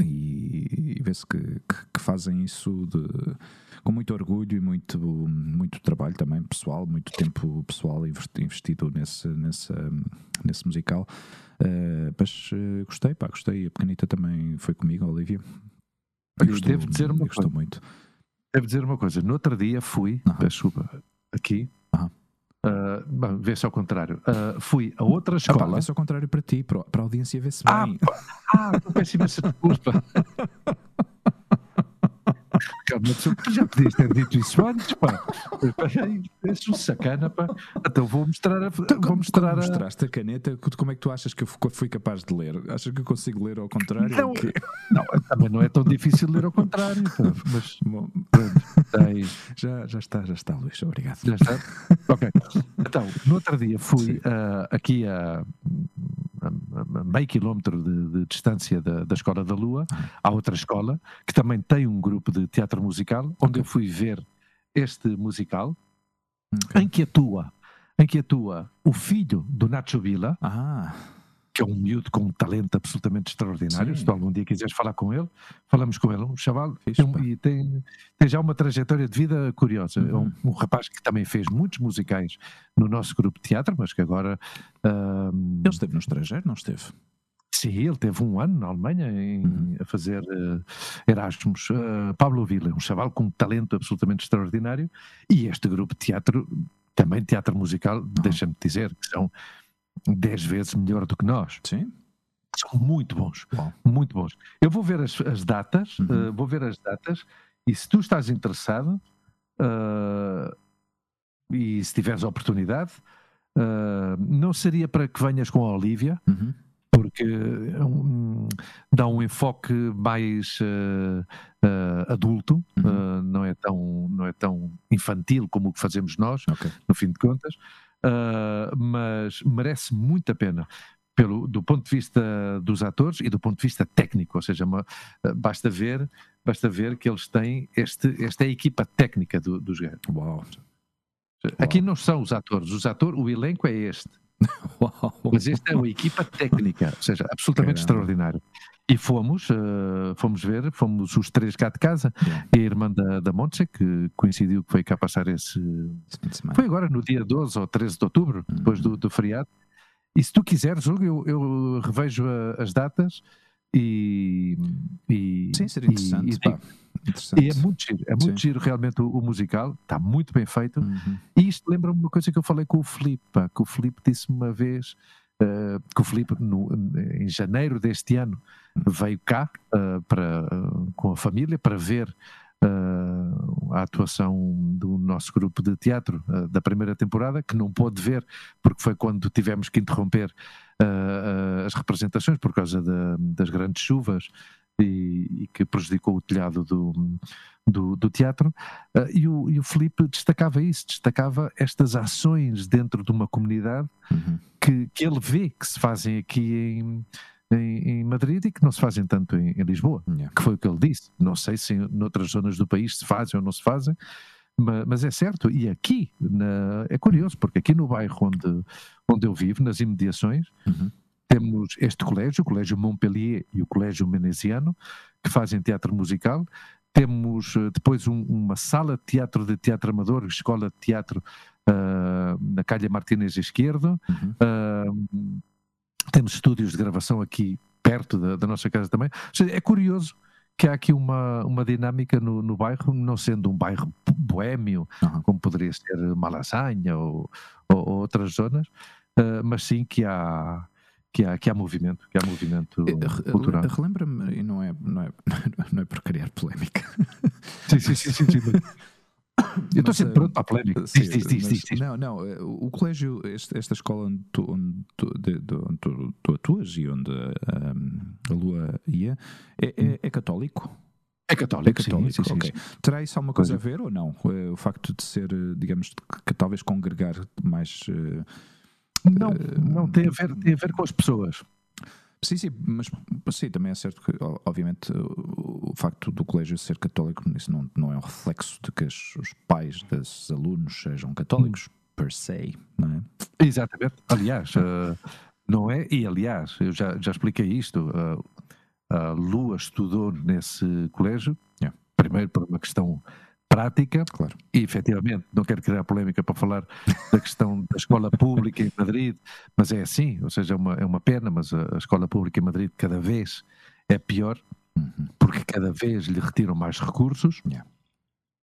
e e vê-se que, que- que fazem isso de- com muito orgulho e muito, muito trabalho também pessoal, muito tempo pessoal investi- investido nesse, nesse, nesse musical. Eh, mas eh, gostei, pá, gostei. A pequenita também foi comigo, a Olivia. Eu devo dizer uma gostou coisa. muito. Devo dizer uma coisa. No outro dia fui, Aham. peço desculpa, aqui, Aham. Ah, bom, vê-se ao contrário. Ah, fui a outra Ah, pá, escola. vê-se ao contrário para ti, para, para a audiência ver-se Ah, bem. ah, então peço imensa desculpa. (laughs) Tu já podias ter dito isso antes, pá. És um sacana, pá. Então vou mostrar a. Então, vou mostrar como a. mostraste a caneta, co- como é que tu achas que eu fu- fui capaz de ler? Achas que eu consigo ler ao contrário? Não, quê? Não, também não é tão difícil ler ao contrário, pá. Mas Bom, pronto, tem. já, já está, já está, Luís, obrigado. Já está? Ok. Então, no outro dia fui ah, aqui a, a- a meio quilómetro de, de distância da, da Escola da Lua, à outra escola, que também tem um grupo de teatro musical, onde eu fui ver este musical, Ok. em que atua, em que atua o filho do Nacho Villa, Ah, que é um miúdo com um talento absolutamente extraordinário. Sim. Se tu algum dia quiseres falar com ele, falamos com ele. Um chaval um- e tem, tem já uma trajetória de vida curiosa. É Uhum. um, um rapaz que também fez muitos musicais no nosso grupo de teatro, mas que agora. ahm, ele esteve no estrangeiro, não esteve? Sim, ele teve um ano na Alemanha em- Uhum. a fazer eh, Erasmus. Eh, Pablo Villa, um chaval com um talento absolutamente extraordinário. E este grupo de teatro, também teatro musical, deixa-me dizer que são dez vezes melhor do que nós. Sim. São muito bons, Uau. muito bons. Eu vou ver as, as datas, Uhum. eh, vou ver as datas, e se tu estás interessado, eh, e se tiveres a oportunidade, eh, não seria para que venhas com a Olivia, Uhum. Porque é um- dá um enfoque mais eh, eh, adulto, Uhum. eh, não, é tão, não é tão infantil como o que fazemos nós, Ok. no fim de contas, mas merece muito a pena. Pelo, do ponto de vista dos atores e do ponto de vista técnico, ou seja, uma- basta ver, basta ver que eles têm este, esta é a equipa técnica do- dos gajos. Aqui não são os atores, os atores, o elenco é este. (laughs) Uau. Mas esta é uma equipa técnica, ou seja, absolutamente Caramba. extraordinário. E fomos, uh, fomos ver, fomos os três cá de casa, yeah. e a irmã da, da Montse, que coincidiu que veio cá passar esse. Foi agora no dia 12 ou 13 de outubro, uhum. depois do, do feriado. E se tu quiseres, eu, eu revejo a, as datas e, e. Sim, seria interessante. E, e, interessante. E é muito giro, é muito Sim. giro realmente o, o, musical, está muito bem feito. Uhum. E isto lembra-me uma coisa que eu falei com o Filipe, que o Filipe disse uma vez. Uh, que o Filipe, no, em janeiro deste ano, veio cá uh, para, uh, com a família para ver uh, a atuação do nosso grupo de teatro da primeira temporada, que não pôde ver, porque foi quando tivemos que interromper as representações por causa das grandes chuvas e, e, que prejudicou o telhado do, do, do teatro. Uh, e, o, e o Felipe destacava isso, destacava estas ações dentro de uma comunidade uhum. que, que ele vê que se fazem aqui em, em, em, Madrid e que não se fazem tanto em, em Lisboa, yeah. que foi o que ele disse. Não sei se em outras zonas do país se fazem ou não se fazem, mas, mas é certo. E aqui, na, é curioso, porque aqui no bairro onde, onde eu vivo, nas imediações, uhum. Temos este colégio, o Colégio Montpellier e o Colégio Menesiano, que fazem teatro musical. Temos eh, depois um, uma sala de teatro de teatro amador, escola de teatro uh, na Calha Martínez Esquerdo. Uhum. Uh, temos estúdios de gravação aqui perto da, da nossa casa também. Seja, é curioso que há aqui uma, uma dinâmica no, no bairro, não sendo um bairro boêmio, uhum. como poderia ser Malasanha ou, ou, ou outras zonas, uh, mas sim que há, que há, que há movimento, que há movimento uh, cultural. Relembra-me, e não é, não, é, (laughs) não é por criar polémica. Sim, sim, sim, sim, sim. (laughs) Eu estou sempre pronto para a polémica. Sim, diz, diz, diz, diz, Não, não, eh, o colégio, esta escola onde tu, onde tu, tu, tu atuas e onde a Lua ia, é, é, é católico? É católico, é católico, sim, sim, okay. sim, Terá isso alguma coisa a ver ou não? Eh, o facto de ser, eh, digamos, que talvez congregar mais. Uh, não tem a, ver, tem a ver com as pessoas. Sim, sim, mas sim, também é certo que, obviamente, o, o facto do colégio ser católico, isso não, não é um reflexo de que os pais dos alunos sejam católicos, hum. per se, não é? Exatamente. Aliás, uh, não é? E aliás, eu já, já expliquei isto. Uh, a Lua estudou nesse colégio, yeah. primeiro por uma questão prática, claro. e efetivamente, não quero criar polémica para falar da questão da escola pública em Madrid, mas é assim, ou seja, é uma, é uma pena, mas a, a escola pública em Madrid cada vez é pior, uhum. porque cada vez lhe retiram mais recursos. Yeah.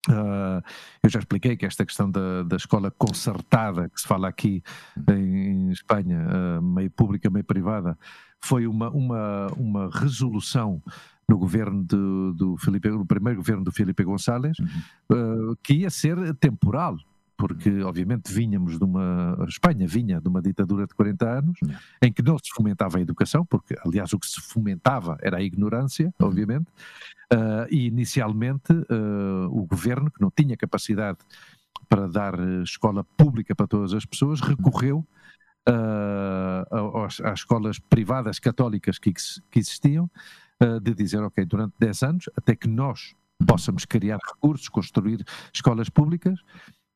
Uh, eu já expliquei que esta questão da, da escola concertada, que se fala aqui uhum. em, em Espanha, uh, meio pública, meio privada, foi uma, uma, uma resolução no governo do, do Felipe, no primeiro governo do Felipe Gonçalves, uhum. uh, que ia ser temporal, porque uhum. obviamente vinhamos de uma a Espanha vinha de uma ditadura de 40 anos uhum. em que não se fomentava a educação, porque aliás o que se fomentava era a ignorância, uhum. obviamente, uh, e inicialmente uh, o governo que não tinha capacidade para dar escola pública para todas as pessoas uhum. recorreu uh, às, às, escolas privadas católicas que, que existiam uh, de dizer, ok, durante 10 anos, até que nós possamos criar recursos, construir escolas públicas,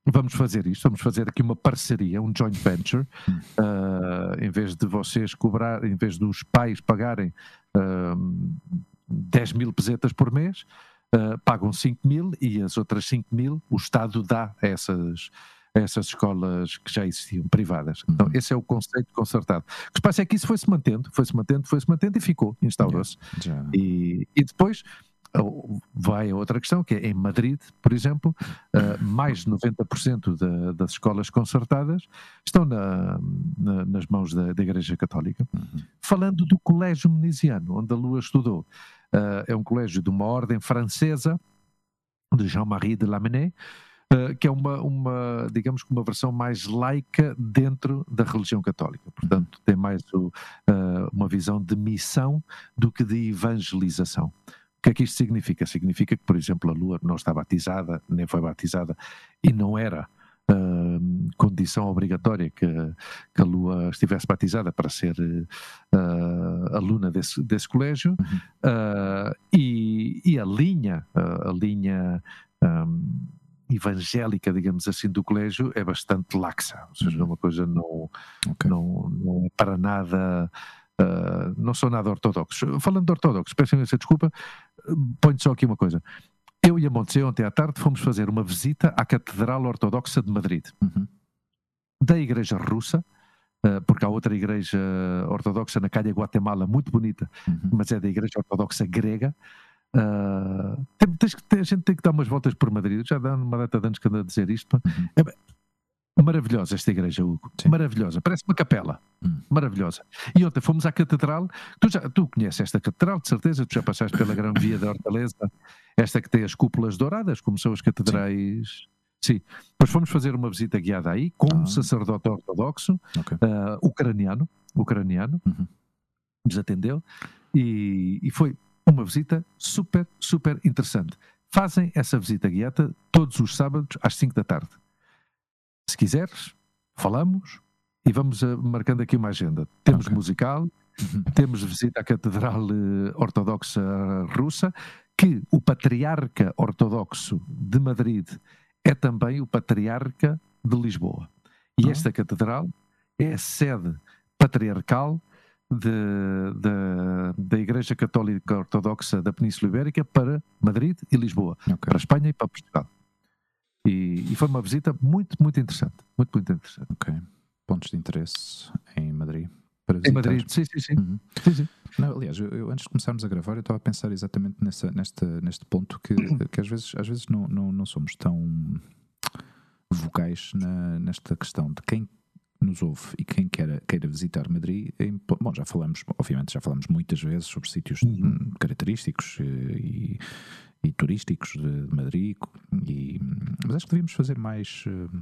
vamos fazer isto, vamos fazer aqui uma parceria, um joint venture, uh, em vez de vocês cobrar, em vez dos pais pagarem uh, 10 mil pesetas por mês, uh, pagam 5 mil e as outras 5 mil o Estado dá a essas, essas escolas que já existiam, privadas. Então, uhum. esse é o conceito concertado. O que se passa é que isso foi-se mantendo, foi-se mantendo, foi-se mantendo e ficou, instaurou-se. Yeah. E, e depois vai a outra questão, que é em Madrid, por exemplo, uh, mais de 90% da, das escolas concertadas estão na, na, nas mãos da, da Igreja Católica. Uhum. Falando do Colégio Menisiano, onde a Lua estudou, uh, é um colégio de uma ordem francesa, de Jean-Marie de Lamennais, Uh, que é uma, uma, digamos que uma versão mais laica dentro da religião católica. Portanto, tem mais o, uh, uma visão de missão do que de evangelização. O que é que isto significa? Significa que, por exemplo, a Lua não está batizada, nem foi batizada, e não era uh, condição obrigatória que, que, a Lua estivesse batizada para ser aluna desse, desse colégio, uhum. e, e, a linha, a linha um, evangélica, digamos assim, do colégio é bastante laxa, ou seja, é uma coisa não, okay. não, não é para nada Uh, não sou nada ortodoxo. Falando de ortodoxo, peço essa desculpa, ponho só aqui uma coisa. Eu e a Montse ontem à tarde fomos fazer uma visita à Catedral Ortodoxa de Madrid, Uhum. da Igreja Russa, uh, porque há outra igreja ortodoxa na Calha Guatemala muito bonita, Uhum. mas é da Igreja Ortodoxa Grega. Uh, tem- a gente tem que dar umas voltas por Madrid. Já dá uma data de anos que ando a dizer isto. Uhum. É bem- maravilhosa esta igreja, Hugo. Sim. Maravilhosa. Parece uma capela. Hum. Maravilhosa. E ontem fomos à Catedral. Tu, já, tu conheces esta Catedral, de certeza. Tu já passaste pela Grande Via da Hortaleza. Esta que tem as cúpulas douradas, como são as catedrais. Sim. Depois fomos fazer uma visita guiada aí com um Ah. sacerdote ortodoxo Ok. uh, ucraniano, ucraniano, Uhum. nos atendeu e, e foi uma visita super, super interessante. Fazem essa visita guiada todos os sábados às 5 da tarde. Se quiseres, falamos e vamos uh, marcando aqui uma agenda. Temos Ok. musical, Uhum. temos visita à Catedral eh, Ortodoxa Russa, que o patriarca ortodoxo de Madrid é também o patriarca de Lisboa. E Ah. esta catedral é a sede patriarcal de- da- da Igreja Católica Ortodoxa da Península Ibérica para Madrid e Lisboa, Ok. para a Espanha e para Portugal. E, e foi uma visita muito, muito interessante. Muito, muito interessante. Ok. Pontos de interesse em Madrid. Para Em. Madrid, sim, sim, sim. Uhum. sim, sim. Não, aliás, eu, eu antes de começarmos a gravar, eu estava a pensar exatamente nessa, nesta, neste ponto que, (clears throat) que às vezes, às vezes não, não, não somos tão vocais na, nesta questão de quem nos ouve e quem queira, queira visitar Madrid. impo- Bom, já falamos, obviamente, já falamos muitas vezes sobre sítios Uhum. hum, característicos eh, e, e turísticos de, Madrid, e, mas acho que devíamos fazer mais. eh,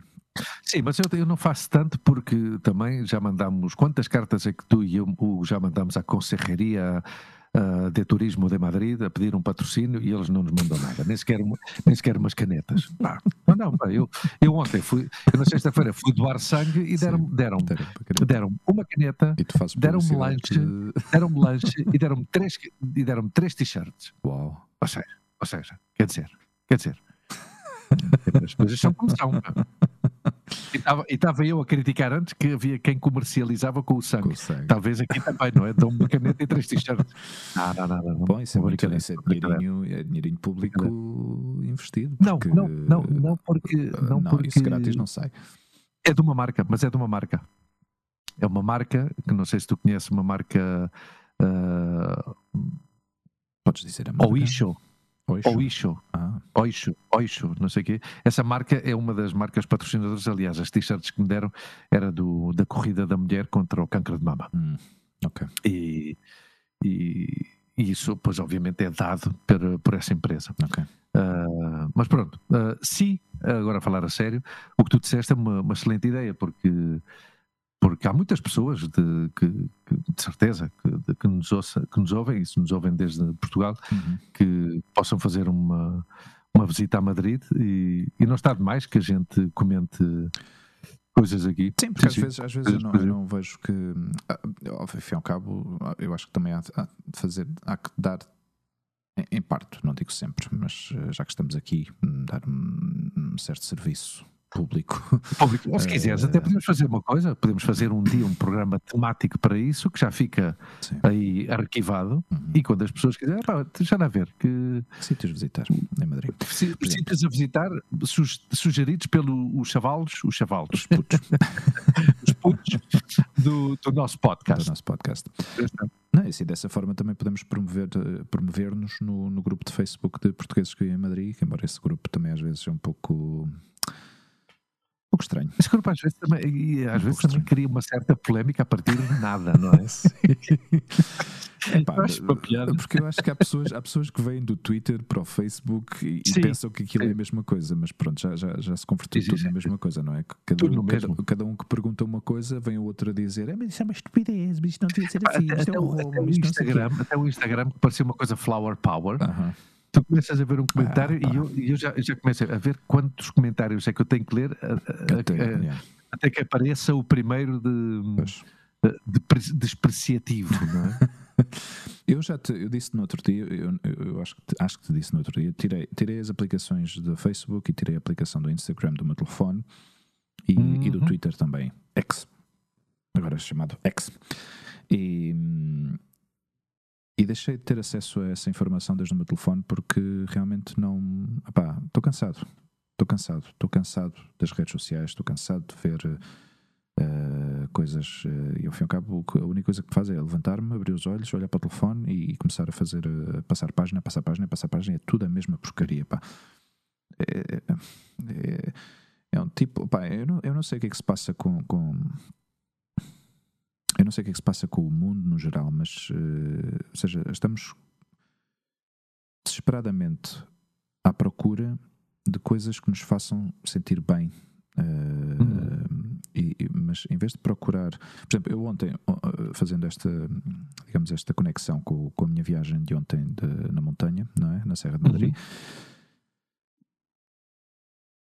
Sim, mas eu, eu não faço tanto porque também já mandamos. Quantas cartas é que tu e eu já mandamos à Conselheria de Turismo de Madrid a pedir um patrocínio e eles não nos mandam nada, nem sequer, nem sequer umas canetas. Pá, não, não, pá, eu, eu ontem fui, eu na sexta-feira fui doar sangue e deram-me deram deram uma caneta, deram-me lanche. de- deram-me lanche e deram-me três, e deram três t-shirts. Uau. Ou seja, ou seja, quer dizer, quer dizer, (laughs) as coisas são como são. E estava- eu a criticar antes que havia quem comercializava com o sangue. Consegue. Talvez aqui também, não é? Dão uma caneta e três t-shirts. (laughs) Não, não, não, não. Bom, isso é, muito, isso é dinheirinho, é dinheirinho público investido. Não, porque, não, não, não porque. ah, Não, porque isso grátis não sai. É de uma marca, mas é de uma marca. É uma marca que não sei se tu conheces, uma marca. ah, Podes dizer a marca? Oisho. Oisho. Oisho. Ah, Oisho, Oisho, não sei o quê. Essa marca é uma das marcas patrocinadoras. Aliás, as t-shirts que me deram era do, da corrida da mulher contra o câncer de mama. hum, ok. E, e, e isso, pois, obviamente, é dado por, por essa empresa. ok. Ah, mas pronto, ah, se, agora a falar a sério, o que tu disseste é uma, uma excelente ideia, porque, porque há muitas pessoas de, que, de certeza que, de- que, nos ouça, que nos ouvem, e se nos ouvem desde Portugal, Uhum. que possam fazer uma, uma visita a Madrid e, e não está demais que a gente comente coisas aqui. Sim, porque às sim. vezes, às vezes eu, não, eu não vejo que, ah, ao cabo, eu acho que também há, há de fazer, há que dar, em, em parte, não digo sempre, mas eh, já que estamos aqui, hum, dar um, um certo serviço público. (laughs) Público. Ou se quiseres, até podemos fazer uma coisa, podemos fazer um dia um programa temático para isso, que já fica Sim. aí arquivado, Uhum. e quando as pessoas quiserem, pá, já a ver, que Sítios visitar em Madrid. visitas a visitar, su- sugeridos pelos chavalos, os chavalos, Os putos (laughs) os putos do, do nosso do podcast. nosso podcast. Não, e assim, dessa forma também podemos promover, eh, promover-nos no, no grupo de Facebook de portugueses que vivem em Madrid, que embora esse grupo também às vezes é um pouco, pouco estranho. Grupo às vezes também, e às Um vezes também cria uma certa polémica a partir de nada, não é? (laughs) Epá, piada. porque eu acho que há pessoas, há pessoas que vêm do Twitter para o Facebook e, e pensam que aquilo é a mesma coisa, mas pronto, já, já, já se converteu Sim, tudo na mesma coisa, não é? Cada, Tudo um, cada, mesmo. cada um que pergunta uma coisa, vem o outro a dizer "É, mas isso é uma estupidez, mas isto não devia ser assim, Até, isto é até um roubo, até sei o quê." Instagram, até o Instagram que parecia uma coisa flower power. Aham. Tu começas a ver um comentário Ah, e eu, eu já, já começo a ver quantos comentários é que eu tenho que ler a- a- a- Até, a- yeah, até que apareça o primeiro de, de pre- despreciativo, não é? (laughs) Eu já te, eu disse no outro dia, eu, eu- acho, que te, acho que te disse no outro dia, tirei, tirei as aplicações do Facebook e tirei a aplicação do Instagram do meu telefone e, e do Uhum. Twitter também. X. Agora é chamado X. E, e deixei de ter acesso a essa informação desde o meu telefone porque realmente não. Estou cansado. Estou cansado. Estou cansado das redes sociais. Estou cansado de ver uh, coisas. Uh, e ao fim e ao cabo, a única coisa que faz é levantar-me, abrir os olhos, olhar para o telefone e, e começar a fazer. Uh, passar página, passar página, passar página. É tudo a mesma porcaria. Pá. É, é, é, é um tipo. Pá, eu, não, eu não sei o que é que se passa com, com eu não sei o que é que se passa com o mundo no geral, mas, uh, ou seja, estamos desesperadamente à procura de coisas que nos façam sentir bem. Uh, uhum. e, mas em vez de procurar, por exemplo, eu ontem, fazendo esta, digamos, esta conexão com, com a minha viagem de ontem de, na montanha, não é? na Serra de Madrid, uhum.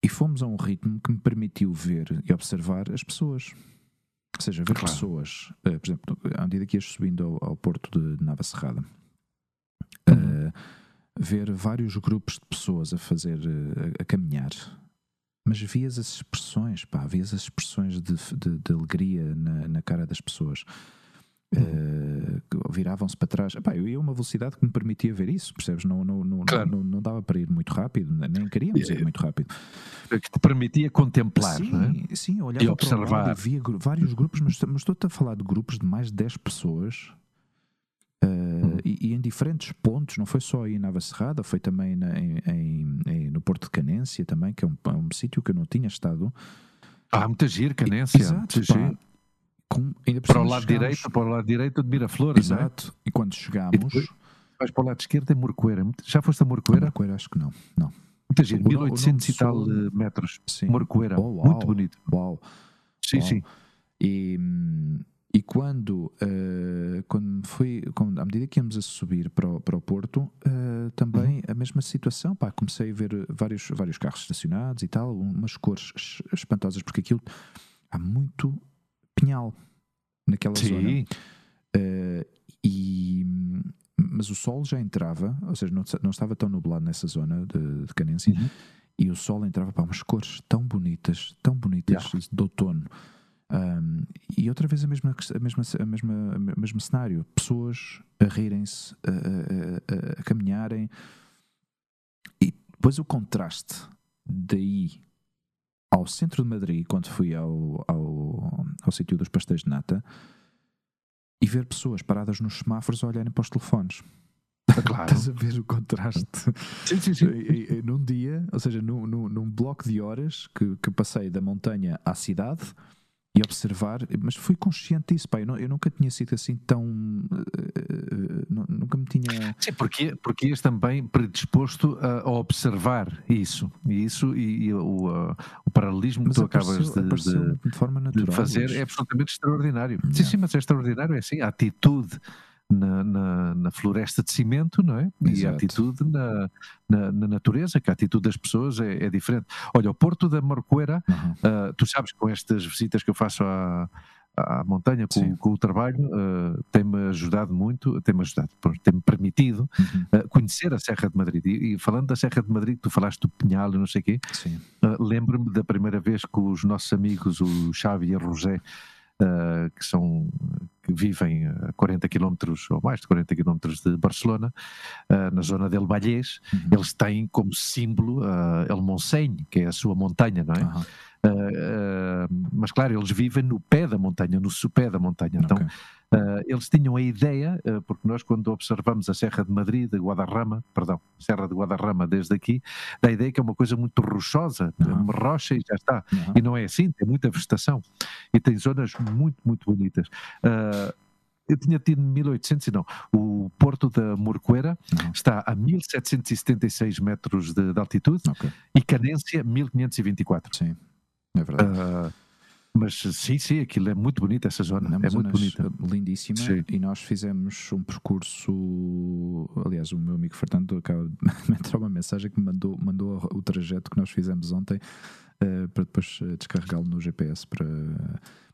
e fomos a um ritmo que me permitiu ver e observar as pessoas. Ou seja, ver claro. pessoas, uh, por exemplo, à medida que ias subindo ao, ao porto de Nava Serrada, uhum. uh, ver vários grupos de pessoas a fazer, uh, a, caminhar, mas vias as expressões, pá, vias as expressões de, de, de alegria na, na, cara das pessoas. Uh, viravam-se para trás. Epá, eu ia a uma velocidade que me permitia ver isso, percebes? Não, não, não, claro. não, não, dava para ir muito rápido, nem queríamos ir muito rápido. Que te permitia contemplar, sim, é? Sim, olhava e observar. e via vários grupos, mas, mas estou-te a falar de grupos de mais de 10 pessoas. Uh, e, e, em diferentes pontos, não foi só aí em Nava Serrada, foi também na, em, em, em, no Porto de Canência, também, que é um, é um sítio que eu não tinha estado. Ah, muita giro, Canência. Exato, com, para o lado direito, para o lado direito de Miraflores, é? Exato. É? E quando chegámos. E vais para o lado esquerdo é Morcoeira. Já foste a Morcoeira? Morcoeira, acho que não. Não. Muita gente, 1800 e tal sul... Eh, metros. Sim. Morcoeira. Oh, Muito bonito. Uau. Sim, uau. sim. E, e quando, uh, quando fui, quando, à medida que íamos a subir para o, para o Porto, uh, também uhum. a mesma situação. Pá, comecei a ver vários, vários carros estacionados e tal, umas cores espantosas, porque aquilo há muito pinhal naquela Sim. zona. Uh, e, mas o sol já entrava, ou seja, não, não estava tão nublado nessa zona de, de Canência, uhum. e o sol entrava para umas cores tão bonitas, tão bonitas yeah. de outono. Um, e outra vez a mesma, a mesma, a mesma, o mesmo cenário, pessoas a rirem-se, a, a, a, a caminharem, e depois o contraste daí ao centro de Madrid, quando fui ao, ao, ao sítio dos pastéis de nata, e ver pessoas paradas nos semáforos a olharem para os telefones. (laughs) Claro. Estás a ver o contraste? Sim, sim, sim. num dia, ou seja, num, num, num bloco de horas que, que passei da montanha à cidade, e observar, mas fui consciente disso, pá, eu, não, eu nunca tinha sido assim tão. Uh, tinha. Sim, porque, porque ias também predisposto a, a observar isso, e isso e, e o, o paralelismo mas que tu acabas de, de, forma natural, de fazer é absolutamente extraordinário. Yeah. Sim, sim, mas é extraordinário, é assim, a atitude na, na, na, floresta de cimento, não é? Exato. E a atitude na, na, na, natureza, que a atitude das pessoas é, é diferente. Olha, o Porto da Marcoeira, uhum. uh, tu sabes com estas visitas que eu faço à, à montanha com, com o trabalho, uh, tem-me ajudado muito, tem-me ajudado, tem-me permitido uhum. uh, conhecer a Serra de Madrid. E, e, falando da Serra de Madrid, tu falaste do Pinhal e não sei o quê, uh, lembro-me da primeira vez que os nossos amigos, o Xavi e a Rosé, que são que vivem a 40 km ou mais de 40 km de Barcelona, na zona del Vallès, uhum. eles têm como símbolo uh, El Montseny, que é a sua montanha, não é? Uhum. Uh, mas claro, eles vivem no pé da montanha, no supé da montanha. Então, okay. Uh, eles tinham a ideia, uh, porque nós, quando observamos a Serra de Madrid, de Guadarrama, perdão, Serra de Guadarrama desde aqui, da ideia que é uma coisa muito rochosa, uhum. uma rocha e já está. Uhum. E não é assim, tem muita vegetação e tem zonas muito, muito bonitas. Eu tinha tido 1800 e não. O Porto da Morcoeira uhum. está a 1776 metros de, de altitude okay. e Canência 1524. Sim, é verdade. Mas sim, sim, aquilo é muito bonito, essa zona. Não, é muito bonita. Lindíssima. Sim. E nós fizemos um percurso. Aliás, o meu amigo Fernando acaba de (laughs) entrar uma mensagem que me mandou, mandou o trajeto que nós fizemos ontem uh, para depois eh, descarregá-lo no GPS. Para...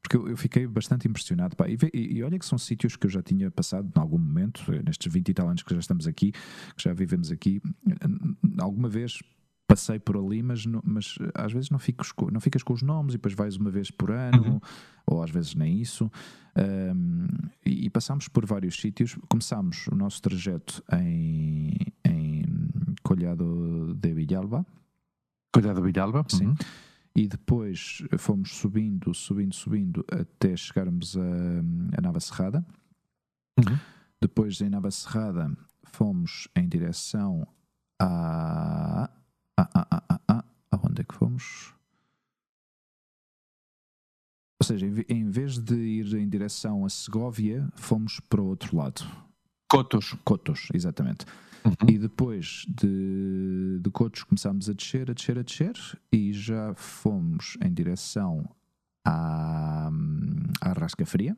Porque eu, eu fiquei bastante impressionado. Pá. E, e, e, olha que são sítios que eu já tinha passado em algum momento, eh, nestes 20 e tal anos que já estamos aqui, que já vivemos aqui. Alguma vez passei por ali, mas, mas eh, às vezes não ficas, com, não ficas com os nomes e depois vais uma vez por ano, Uhum. ou às vezes nem isso. Um, e, e passámos por vários sítios. Começámos o nosso trajeto em, em Collado de Villalba. Cuidado, Villalba. Sim. Uhum. E depois fomos subindo, subindo, subindo até chegarmos a, a Nava Serrada. Uhum. Depois em Nava Serrada fomos em direção a. a, a, a, a, a aonde é que fomos? Ou seja, em ve- em vez de ir em direção a Segóvia, fomos para o outro lado. Cotos. Cotos, exatamente. Uhum. E depois de, de Cotos começámos a descer, a descer, a descer e já fomos em direção à, à Rasca Fria.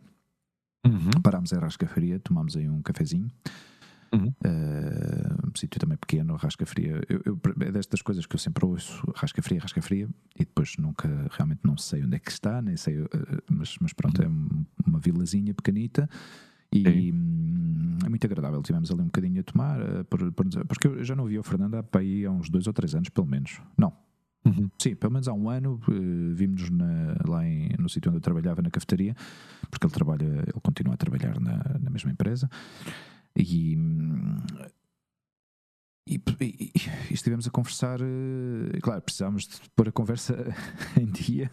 Uhum. Parámos em Rasca Fria, tomámos aí um cafezinho. Uhum. Eh, um sítio também pequeno, Rasca Fria. Eu, eu- é destas coisas que eu sempre ouço: Rasca Fria, Rasca Fria, e depois nunca, realmente não sei onde é que está, nem sei, eh, mas, mas pronto, é um- uma vilazinha pequenita. E hum, é muito agradável. Tivemos ali um bocadinho a tomar, eh, por- por- porque eu já não vi o Fernando há, aí há uns dois ou três anos, pelo menos. Não, Uhum. Sim, pelo menos há um ano eh, vimos-nos na- lá em- no sítio onde eu trabalhava, na cafetaria, porque ele trabalha, ele continua a trabalhar na, na mesma empresa. E, hum, e, e- e estivemos a conversar. eh, claro, precisámos de pôr a conversa (laughs) em dia,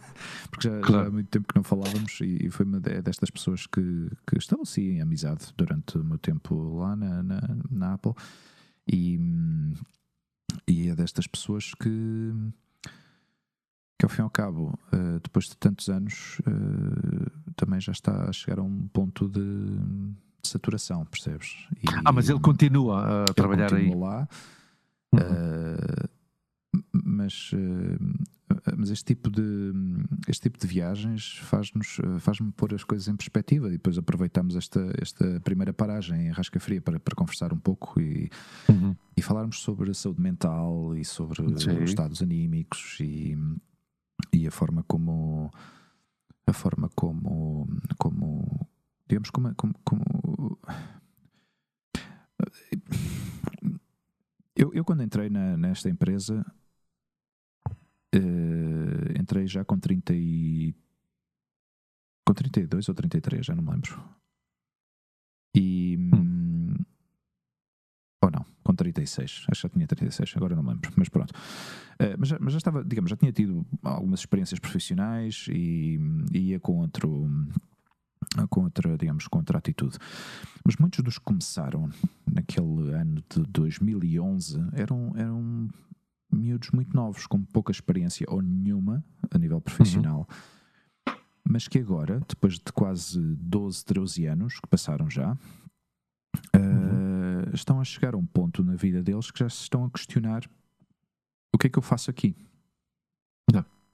porque já, já Claro. há muito tempo que não falávamos. E, e foi uma de- destas pessoas que, que estabeleci em amizade durante o meu tempo lá na, na, na Apple. E, hum, e é destas pessoas que que ao fim e ao cabo, eh, depois de tantos anos, eh, também já está a chegar a um ponto de, de saturação, percebes? E Ah, mas ele continua a ele trabalhar aí. continua lá, Uhum. eh, mas, eh, mas este tipo de este tipo de viagens faz-nos faz-me pôr as coisas em perspectiva e depois aproveitamos esta, esta primeira paragem em Rasca Fria para, para conversar um pouco e, Uhum. e falarmos sobre a saúde mental e sobre Sim. os estados anímicos e, e a forma como a forma como como digamos como, como, como- eu, eu quando entrei na- nesta empresa eh, entrei já com 30 e com 32 ou 33, já não me lembro. E hum, ou não, com 36 acho que já tinha 36, agora não me lembro mas pronto, Eh, mas, já, mas já estava digamos, já tinha tido algumas experiências profissionais e, e ia com outro com outra, digamos, com outra atitude. Mas muitos dos que começaram naquele ano de 2011 eram, eram miúdos muito novos, com pouca experiência ou nenhuma a nível profissional, mas que agora, depois de quase 12, 13 anos que passaram já, eh, estão a chegar a um ponto na vida deles que já se estão a questionar o que é que eu faço aqui?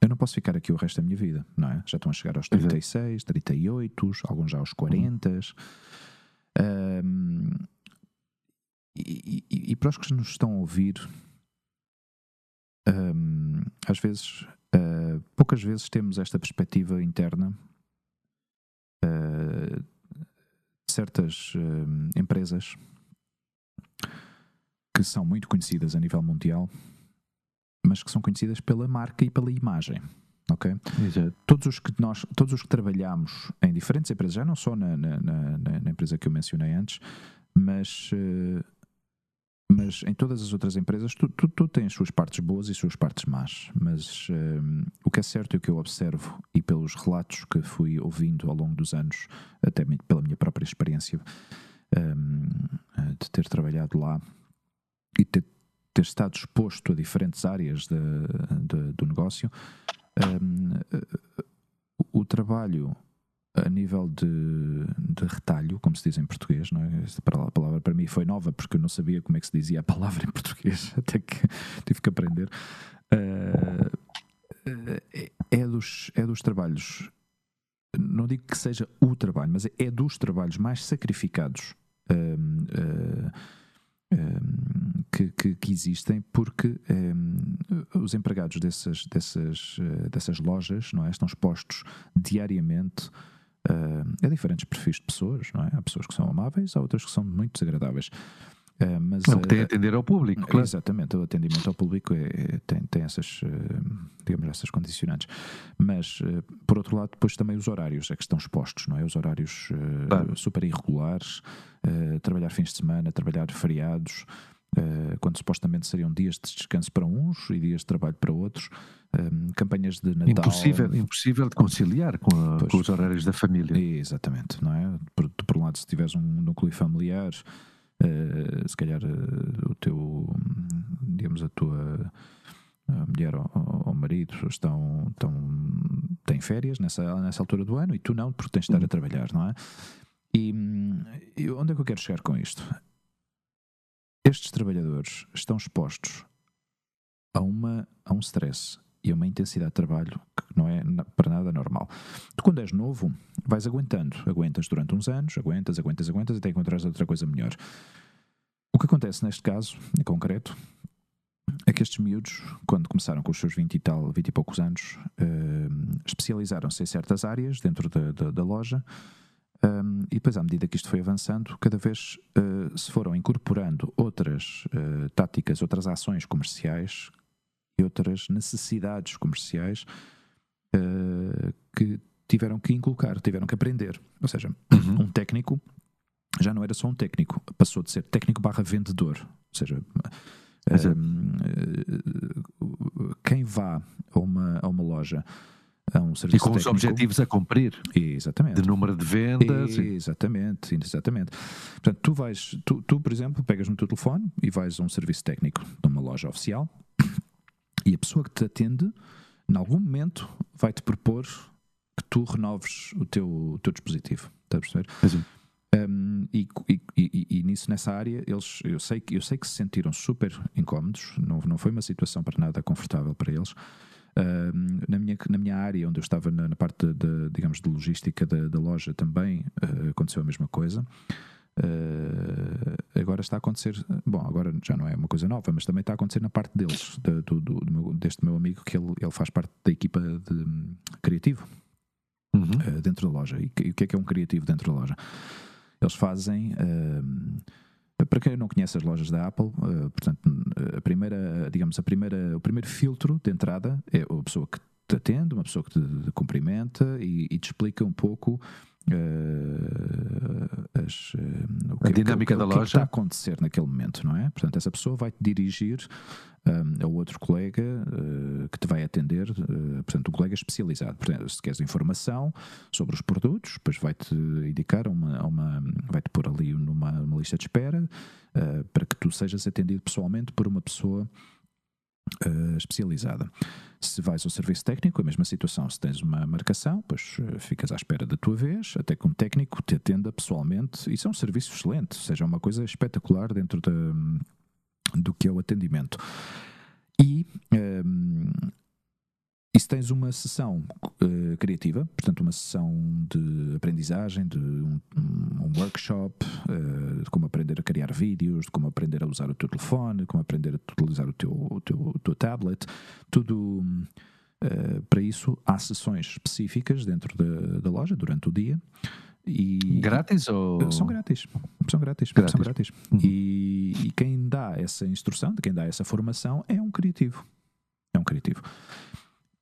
Eu não posso ficar aqui o resto da minha vida, não é? Já estão a chegar aos Exato. 36, 38, alguns já aos 40. Ahm, e, e- e para os que nos estão a ouvir, ahm, às vezes, ah, poucas vezes temos esta perspectiva interna. ah, de certas ahm, empresas que são muito conhecidas a nível mundial, mas que são conhecidas pela marca e pela imagem. Ok? Exato. todos os que nós, todos os que trabalhamos em diferentes empresas, já não só na, na, na- na- empresa que eu mencionei antes, mas, eh, mas em todas as outras empresas, tu, tu, tu tens suas partes boas e suas partes más. Mas eh, o que é certo e o que eu observo, e pelos relatos que fui ouvindo ao longo dos anos, até pela minha própria experiência eh, de ter trabalhado lá e ter, ter estado exposto a diferentes áreas de- de- do negócio. Um, o trabalho a nível de, de retalho, como se diz em português, não é? Esta pala- palavra para mim foi nova porque eu não sabia como é que se dizia a palavra em português, (laughs) até que tive que aprender. Uh, é, dos, é dos trabalhos, não digo que seja o trabalho, mas é dos trabalhos mais sacrificados. uh, um, que, que- que existem porque um, os empregados dessas, dessas, uh, dessas lojas não é? estão expostos diariamente uh, a diferentes perfis de pessoas. Não é? Há pessoas que são amáveis, há outras que são muito desagradáveis. Uh, mas, não, tem atender ao público, claro. Exatamente, o atendimento ao público é, é, tem, tem essas, digamos, essas condicionantes. Mas, por outro lado, depois também os horários é que estão expostos, não é? Os horários claro. super irregulares, trabalhar fins de semana, trabalhar feriados, quando supostamente seriam dias de descanso para uns e dias de trabalho para outros, campanhas de Natal. Impossível, impossível de conciliar com, a, com os horários da família. Exatamente, não é? Por, por um lado, se tiveres um núcleo familiar uh, se calhar uh, o teu, digamos, a tua a mulher ou, ou marido estão, estão, têm férias nessa, nessa altura do ano e tu não, porque tens de estar a uhum. trabalhar, não é? E, e onde é que eu quero chegar com isto? Estes trabalhadores estão expostos a, uma, a um stress e uma intensidade de trabalho que não é para nada normal. Tu, quando és novo, vais aguentando. Aguentas durante uns anos, aguentas, aguentas, aguentas, até encontrares outra coisa melhor. O que acontece neste caso, em concreto, é que estes miúdos, quando começaram com os seus 20 e tal, 20 e poucos anos, uh, especializaram-se em certas áreas dentro da, da, da loja. Um, e depois, à medida que isto foi avançando, cada vez uh, se foram incorporando outras uh, táticas, outras ações comerciais e outras necessidades comerciais uh, que tiveram que inculcar, tiveram que aprender. Ou seja, uhum. um técnico já não era só um técnico, passou de ser técnico barra vendedor. Ou seja, uh, quem vá a uma, a uma loja a um serviço e com técnico, os objetivos a cumprir. Exatamente. De número de vendas. Exatamente, exatamente. Portanto, tu vais, tu, tu, por exemplo, pegas no teu telefone e vais a um serviço técnico de uma loja oficial e a pessoa que te atende, em algum momento, vai-te propor que tu renoves o teu, o teu dispositivo. Estás a perceber? Um, e, e, e, e, nisso, nessa área, eles, eu, sei que, eu sei que se sentiram super incómodos, não, não foi uma situação para nada confortável para eles. Um, na, minha, na minha área, onde eu estava na, na parte, de, de, digamos, de logística da, da loja, também uh, aconteceu a mesma coisa. Uh, agora está a acontecer, bom, agora já não é uma coisa nova, mas também está a acontecer na parte deles, de, do, do, do meu, deste meu amigo, que ele, ele faz parte da equipa de um, criativo uhum. uh, dentro da loja. E, e, o que é que é um criativo dentro da loja? Eles fazem. Uh, para quem não conhece as lojas da Apple, portanto, a primeira, digamos, a primeira, o primeiro filtro de entrada é a pessoa que te atende, uma pessoa que te cumprimenta e, e te explica um pouco uh, as, uh, a dinâmica o, da o, loja. que está a acontecer naquele momento, não é? Portanto, essa pessoa vai te dirigir um, a outro colega uh, que te vai atender, portanto, um colega especializado. Portanto, se queres informação sobre os produtos, depois vai-te indicar uma, uma vai-te pôr ali numa, numa lista de espera para que tu sejas atendido pessoalmente por uma pessoa uh, especializada. Se vais ao serviço técnico, a mesma situação. Se tens uma marcação, pois uh, ficas à espera da tua vez, até que um técnico te atenda pessoalmente. Isso é um serviço excelente, ou seja, é uma coisa espetacular dentro de, do que é o atendimento. E um, e se tens uma sessão uh, criativa, portanto, uma sessão de aprendizagem, de um, um workshop, uh, de como aprender a criar vídeos, de como aprender a usar o teu telefone, de como aprender a utilizar o teu, o teu, o teu tablet, tudo uh, para isso há sessões específicas dentro da, da loja durante o dia. E grátis ou são grátis são grátis, grátis. são grátis. Uhum. E, e quem dá essa instrução, quem dá essa formação é um criativo é um criativo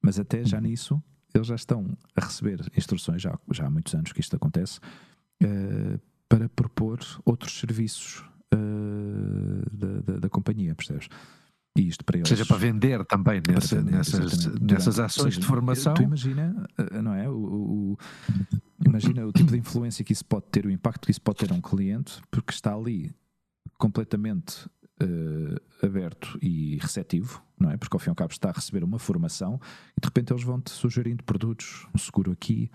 mas até já nisso, eles já estão a receber instruções, já, já há muitos anos que isto acontece, uh, para propor outros serviços uh, da, da, da, companhia, percebes? E isto para eles. Seja, para vender também nessa, vender, nessas, nessas ações seja, de formação. Tu imagina, eh, não é? O, o, imagina o tipo de influência que isso pode ter, o impacto que isso pode ter a um cliente, porque está ali completamente uh, aberto e receptivo, não é? Porque ao fim e ao cabo está a receber uma formação e de repente eles vão-te sugerindo produtos, um seguro aqui,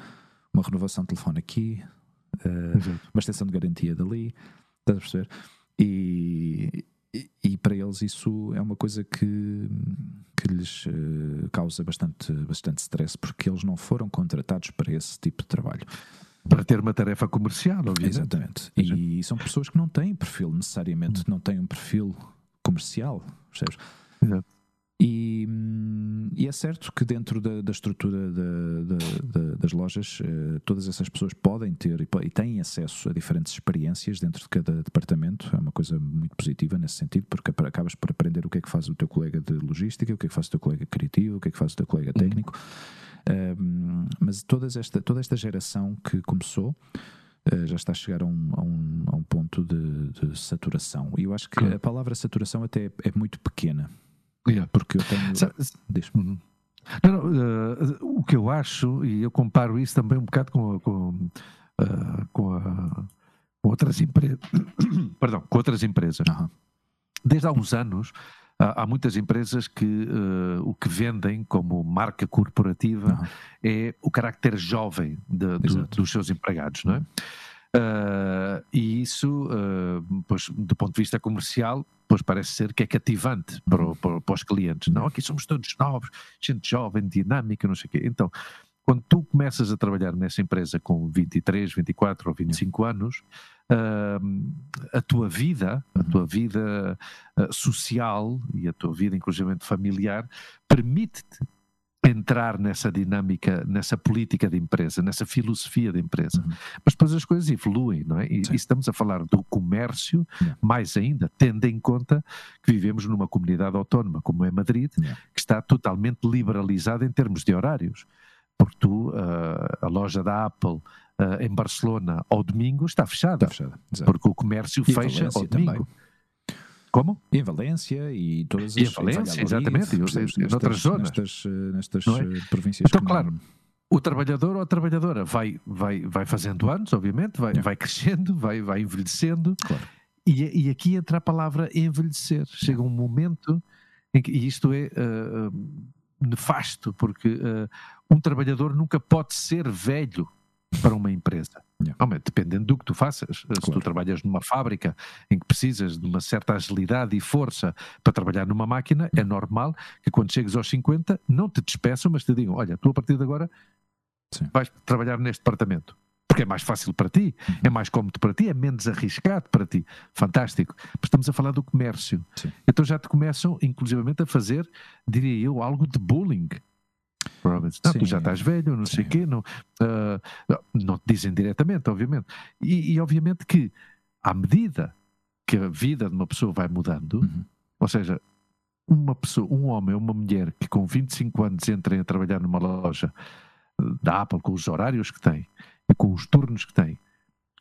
uma renovação de telefone aqui, uh, uma extensão de garantia dali, estás a perceber? E, e, e, para eles isso é uma coisa que, que lhes uh, causa bastante, bastante stress porque eles não foram contratados para esse tipo de trabalho para ter uma tarefa comercial, obviamente. Exatamente. E são pessoas que não têm perfil necessariamente, não têm um perfil comercial, percebes? Exato. E, e, é certo que dentro da, da estrutura das lojas, uh, todas essas pessoas podem ter e, e, têm acesso a diferentes experiências dentro de cada departamento. É uma coisa muito positiva nesse sentido, porque acabas por aprender o que é que faz o teu colega de logística, o que é que faz o teu colega criativo, o que é que faz o teu colega uhum. técnico. Uhum. Mas todas esta, toda esta geração que começou uh, já está a chegar a um, a um, a um ponto de, de, saturação. E eu acho que uhum. a palavra saturação até é, é muito pequena. Yeah. Porque eu tenho. Uhum. Não, não, uh, o que eu acho, e eu comparo isso também um bocado com, com, uh, com, a, com outras empresas. (coughs) Perdão, com outras empresas. Uhum. Desde há uns anos, há, há muitas empresas que uh, o que vendem como marca corporativa uhum. é o carácter jovem de, do, dos seus empregados, não é? Uh, e isso, uh, pois, do ponto de vista comercial, pois parece ser que é cativante para, para, para, os clientes. Não, aqui somos todos novos, gente jovem, dinâmica, não sei o quê. Então, quando tu começas a trabalhar nessa empresa com 23, 24 ou 25 anos, a tua vida, a tua vida social e a tua vida, inclusive familiar, permite-te entrar nessa dinâmica, nessa política de empresa, nessa filosofia de empresa. Uhum. Mas depois as coisas evoluem, não é? E, e estamos a falar do comércio, yeah. mais ainda, tendo em conta que vivemos numa comunidade autónoma, como é Madrid, yeah. que está totalmente liberalizada em termos de horários. Porque tu, uh, a loja da Apple uh, em Barcelona ao domingo está fechada. Está fechada porque o comércio e fecha ao domingo. Também. Como? Em Valência e todas as... E em Valência, exatamente, e nestas, noutras zonas. Nestas, eh, nestas é? Eh, províncias. Então, claro, o trabalhador ou a trabalhadora vai, vai, vai fazendo anos, obviamente, vai, é. vai crescendo, vai, vai envelhecendo. Claro. E, e aqui entra a palavra envelhecer. Chega um momento em que, e isto é uh, nefasto, porque uh, um trabalhador nunca pode ser velho para uma empresa. Yeah. dependendo do que tu faças. Claro. Se tu trabalhas numa fábrica em que precisas de uma certa agilidade e força para trabalhar numa máquina, é normal que quando chegues aos 50 não te despeçam, mas te digam: Olha, tu a partir de agora Sim. vais trabalhar neste departamento. Porque é mais fácil para ti, uhum. é mais cómodo para ti, é menos arriscado para ti. Fantástico. Mas estamos a falar do comércio. Sim. Então já te começam, inclusivamente, a fazer, diria eu, algo de bullying provavelmente, não, tu já estás velho, não sei o quê, não, uh, não te dizem diretamente, obviamente. E, e, obviamente que, à medida que a vida de uma pessoa vai mudando, uhum. ou seja, uma pessoa, um homem ou uma mulher que com 25 anos entrem a trabalhar numa loja da Apple com os horários que tem e com os turnos que tem,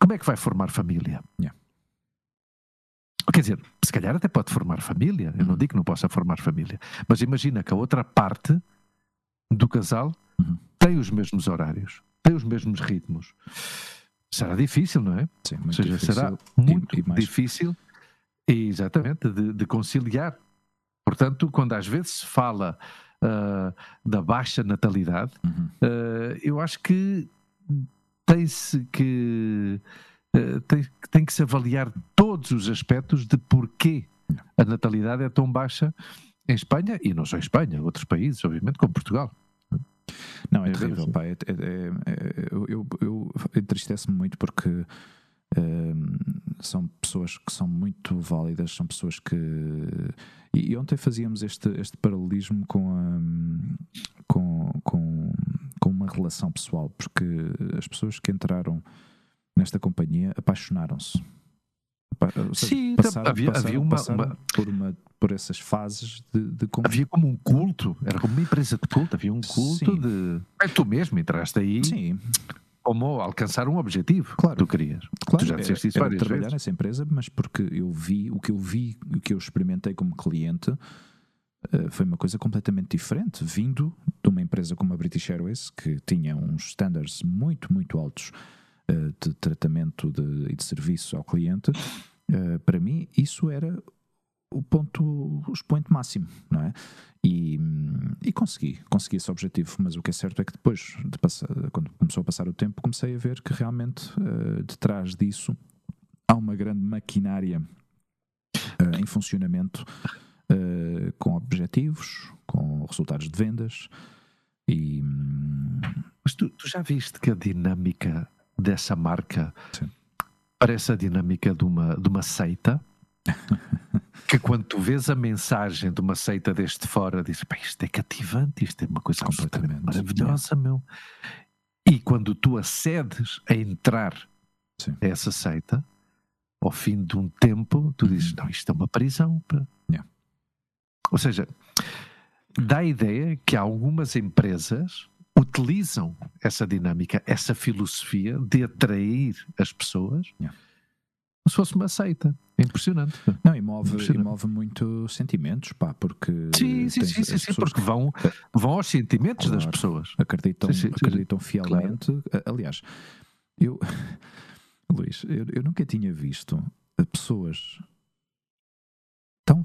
como é que vai formar família? Yeah. Quer dizer, se calhar até pode formar família, eu não uhum. digo que não possa formar família, mas imagina que a outra parte do casal uhum. tem os mesmos horários, tem os mesmos ritmos. Será difícil, não é? Sim, muito Ou seja, difícil. será muito e, e difícil, exatamente, de, de, conciliar. Portanto, quando às vezes se fala uh, da baixa natalidade, uhum. uh, eu acho que tem-se que uh, tem, tem que se avaliar todos os aspectos de porquê a natalidade é tão baixa em Espanha, e não só em Espanha, outros países, obviamente, como Portugal. Não, é, é terrível, pá. É, é, é, eu, eu entristece-me muito porque ehm, são pessoas que são muito válidas, são pessoas que. E, e ontem fazíamos este, este paralelismo com, a, com, com, com uma relação pessoal, porque as pessoas que entraram nesta companhia apaixonaram-se Seja, Sim, passaram, havia, passaram, havia uma, uma, Por, uma, por essas fases de, de. Havia como um culto, era como uma empresa de culto, havia um culto Sim. de. É, tu mesmo entraste aí. Sim. Como alcançar um objetivo claro. que tu querias. Claro, tu já disseste isso várias trabalhar vezes. nessa empresa, mas porque eu vi, o que eu vi, o que eu experimentei como cliente uh, foi uma coisa completamente diferente, vindo de uma empresa como a British Airways, que tinha uns standards muito, muito altos de tratamento de, e de serviço ao cliente Uh, para mim, isso era o ponto, o expoente máximo, não é? E, e, consegui, consegui esse objetivo, mas o que é certo é que depois, de passar, quando começou a passar o tempo, comecei a ver que realmente uh, detrás disso há uma grande maquinária em funcionamento com objetivos, com resultados de vendas e... Mas tu, tu já viste que a dinâmica dessa marca Sim parece a dinâmica de uma, de uma seita. (laughs) que quando tu vês a mensagem de uma seita deste fora, dizes, isto é cativante, isto é uma coisa completamente maravilhosa, meu. E quando tu acedes a entrar Sim. a essa seita, ao fim de um tempo, tu dizes, uhum. não, isto é uma prisão. Yeah. Ou seja, dá a ideia que algumas empresas utilizam essa dinâmica, essa filosofia de atrair as pessoas yeah. como se fosse uma seita. É impressionante. Não, e move. E move muito sentimentos, pá, porque. Sim, sim, sim, sim, sim porque vão, vão aos sentimentos claro, das pessoas. Acreditam, sim, sim, acreditam fielmente. Claro. Aliás, eu. (laughs) Luís, eu, eu nunca tinha visto pessoas tão,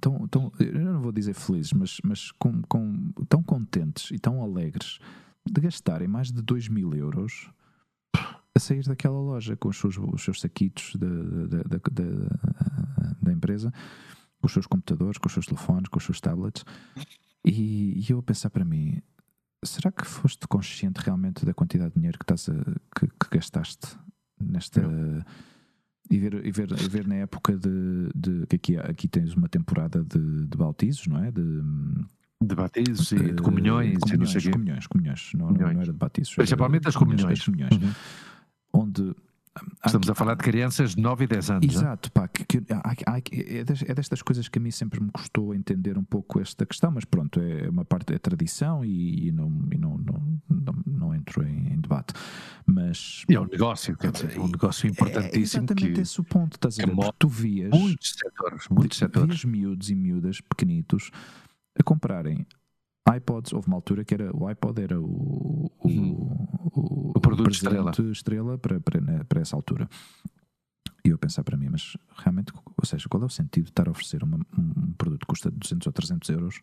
tão, tão, eu não vou dizer felizes, mas, mas com, com, tão contentes e tão alegres de gastarem mais de 2 mil euros a sair daquela loja com os seus, os seus saquitos da, da, da, empresa, com os seus computadores, com os seus telefones, com os seus tablets, e, e eu a pensar para mim. Será que foste consciente realmente da quantidade de dinheiro que, estás a, que, que gastaste nesta, e ver, e ver, e ver na época de, de que aqui, aqui tens uma temporada de, de bautizos, não é? De, de batismos e de comunhões, comunhões, comunhões, comunhões, não, comunhões. não, era de batismos. Principalmente as comunhões. comunhões. Uhum. Onde Estamos a falar de crianças de 9 e 10 anos. É? Exato, pá, que, que, é, é destas coisas que a mim sempre me custou entender um pouco esta questão, mas pronto, é uma parte é tradição e, e, não, e não, não, não, não, entro em, em, debate. Mas. E é um negócio, quer dizer, é um negócio importantíssimo. É exatamente que, esse o ponto, estás a ver? tu vias. Muitos setores, muitos setores. Vias miúdos e miúdas pequenitos a comprarem iPods, houve uma altura que era o iPod era o, o, o, o produto estrela, estrela para, para, né, para essa altura. E eu pensar para mim, mas realmente, ou seja, qual é o sentido de estar a oferecer uma, um produto que custa 200 ou 300 euros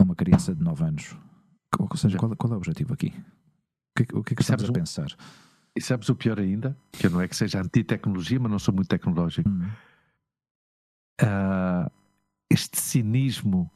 a uma criança de 9 anos? Ou seja, qual, qual é o objetivo aqui? O que, o que é que estamos a pensar? E sabes o pior ainda? Que não é que seja anti-tecnologia, mas não sou muito tecnológico. Hum. Uh, este cinismo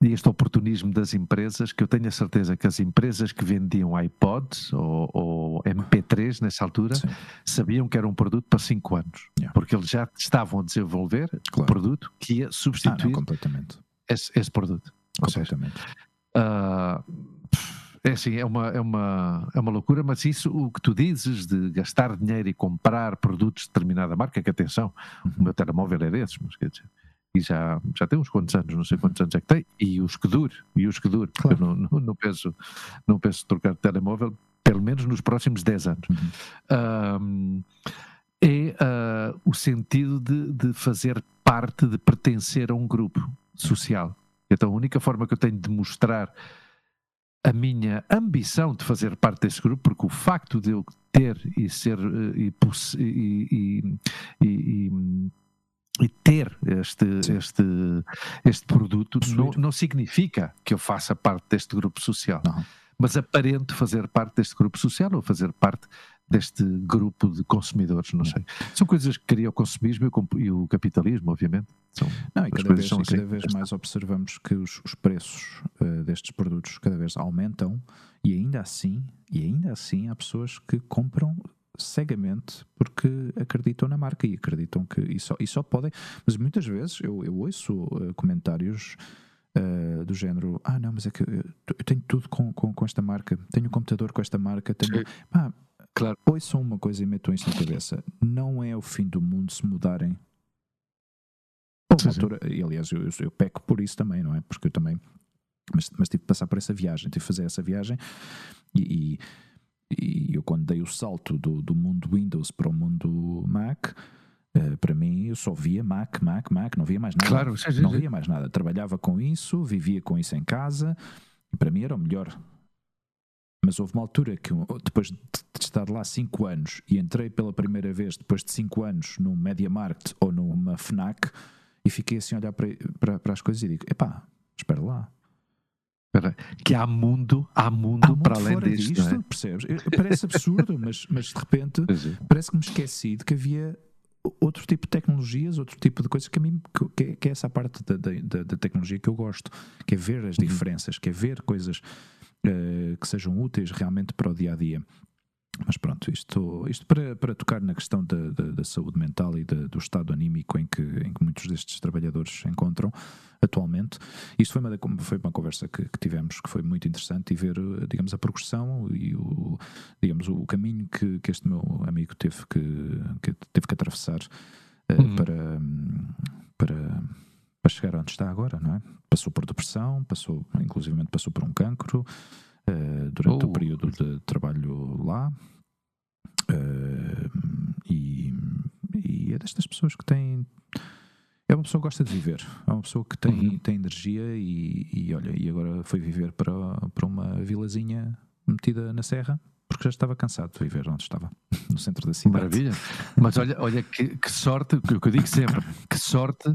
este oportunismo das empresas, que eu tenho a certeza que as empresas que vendiam iPods ou, ou MP3 nessa altura Sim. sabiam que era um produto para 5 anos, yeah. porque eles já estavam a desenvolver claro. um produto que ia substituir ah, não, esse, esse, produto. Completamente. Seja, uh, é assim, é uma, é, uma, é uma loucura, mas isso, o que tu dizes de gastar dinheiro e comprar produtos de determinada marca, que atenção, uhum. o meu telemóvel é desses, mas quer dizer, e já, já tem uns quantos anos, não sei quantos anos é que tem, e os que dure, e os que dure. Claro. Eu não, não, não, penso, não penso trocar de telemóvel, pelo menos nos próximos 10 anos. Uhum. Um, é uh, o sentido de, de fazer parte, de pertencer a um grupo social. Então a única forma que eu tenho de mostrar a minha ambição de fazer parte desse grupo, porque o facto de eu ter e ser eh, e, e, e, e ter este, este, este produto não, não, significa que eu faça parte deste grupo social, não. mas aparento fazer parte deste grupo social ou fazer parte deste grupo de consumidores, não sei. São coisas que criam o consumismo e o capitalismo, obviamente. São, não, e cada vez, assim. cada vez mais observamos que os, os preços uh, destes produtos cada vez aumentam e ainda assim, e ainda assim há pessoas que compram cegamente porque acreditam na marca e acreditam que e só, e só podem. Mas muitas vezes eu, eu ouço uh, comentários uh, do género: Ah, não, mas é que eu, eu tenho tudo com, com, com, esta marca, tenho um computador com esta marca, tenho. Pá, claro. Ouçam uma coisa e metam isso na cabeça: não é o fim do mundo se mudarem. Sim, altura, e aliás, eu, eu, eu peco por isso também, não é? Porque eu também. Mas, mas tive que passar por essa viagem, tive que fazer essa viagem e, e e eu, quando dei o salto do, do mundo Windows para o mundo Mac, uh, para mim eu só via Mac, Mac, Mac, não via mais nada. Claro, não via mais nada. Trabalhava com isso, vivia com isso em casa e para mim era o melhor. Mas houve uma altura que, depois de estar lá 5 anos e entrei pela primeira vez, depois de 5 anos, num MediaMarkt ou numa Fnac, e fiquei assim a olhar para, para, para as coisas e digo: epá, espera lá, que há mundo, há mundo, há mundo para além disto, disto é? percebes? Parece absurdo, (laughs) mas, mas de repente é. parece que me esqueci de que havia outro tipo de tecnologias, outro tipo de coisas que a mim que, é, que é essa parte da, da, da, tecnologia que eu gosto, que é ver as uhum. diferenças, que é ver coisas uh, que sejam úteis realmente para o dia a dia. Mas pronto, isto, isto para, para tocar na questão da, da, da saúde mental e da, do estado anímico em que, em que muitos destes trabalhadores se encontram atualmente. Isto foi uma, foi uma conversa que, que tivemos que foi muito interessante e ver, digamos, a progressão e o, digamos, o caminho que, que este meu amigo teve que, que teve que atravessar uh, uhum. para, para, para chegar onde está agora, não é? Passou por depressão, passou, inclusivamente passou por um cancro uh, durante oh. o período de trabalho lá. Uh, e, e é destas pessoas que têm é uma pessoa que gosta de viver, é uma pessoa que tem, uhum. tem energia e, e, olha, e agora foi viver para, para uma vilazinha metida na serra porque já estava cansado de viver onde estava, (laughs) no centro da cidade. Maravilha. Mas olha, olha que, que sorte, o que eu digo sempre, (coughs) que sorte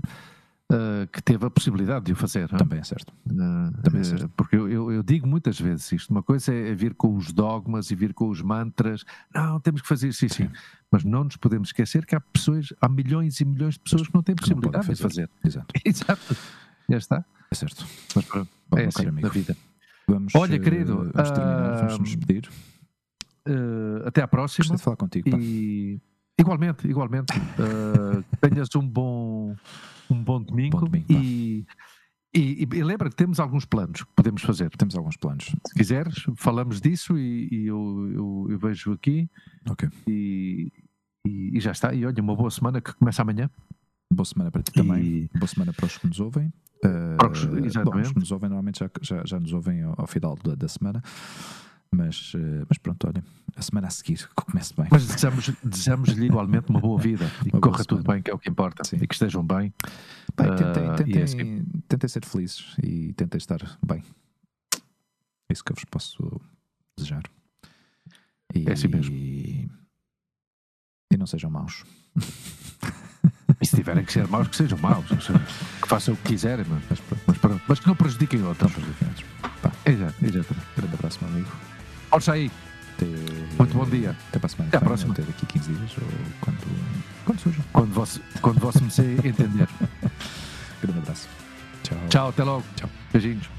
uh, que teve a possibilidade de o fazer. Também é certo. Uh, Também é certo. porque eu, eu, eu, digo muitas vezes isto: uma coisa é vir com os dogmas e vir com os mantras, não, temos que fazer isso, sim, sim. Mas não nos podemos esquecer que há pessoas, há milhões e milhões de pessoas que não têm possibilidade não fazer. de fazer. Exato. (laughs) Exato. Já está. É certo. Mas pronto, Bom, é assim, na vida. Vamos, Olha, querido, vamos terminar, vamos nos despedir. Uh, até à próxima. Gostei de falar contigo. E igualmente, igualmente. Uh, tenhas um bom, um bom domingo, bom domingo e, e, e, lembra que temos alguns planos que podemos fazer. Temos alguns planos. Se quiseres, falamos disso e, e eu, eu, eu, vejo aqui. Ok. E, e, já está. E olha, uma boa semana que começa amanhã. Boa semana para ti também. Boa semana para os que nos ouvem. Uh, exatamente. Bom, os que nos ouvem normalmente já, já, já nos ouvem ao, ao final da, da semana. Mas, eh, mas pronto, olha, a semana a seguir que comece bem. Mas desejamos-lhe desejamos igualmente uma boa vida (laughs) e que corra tudo bem, que é o que importa, Sim. e que estejam bem. bem tentem, uh, tentem, assim. tentem ser felizes e tentem estar bem. É isso que eu vos posso desejar. E, é assim mesmo. E não sejam maus. (laughs) E se tiverem que ser maus, que sejam maus. Que façam o que quiserem, mas, mas, pronto. mas que não prejudiquem outros. Não prejudiquem outros. Pá. Exato, exato. Grande abraço, meu amigo. Aí. Até... Muito bom dia. Até para a semana. Até à próxima. Até daqui 15 dias ou quando, quando surja. Quando você, quando você me entender. (laughs) Grande abraço. Tchau. Tchau, até logo. Tchau. Beijinhos.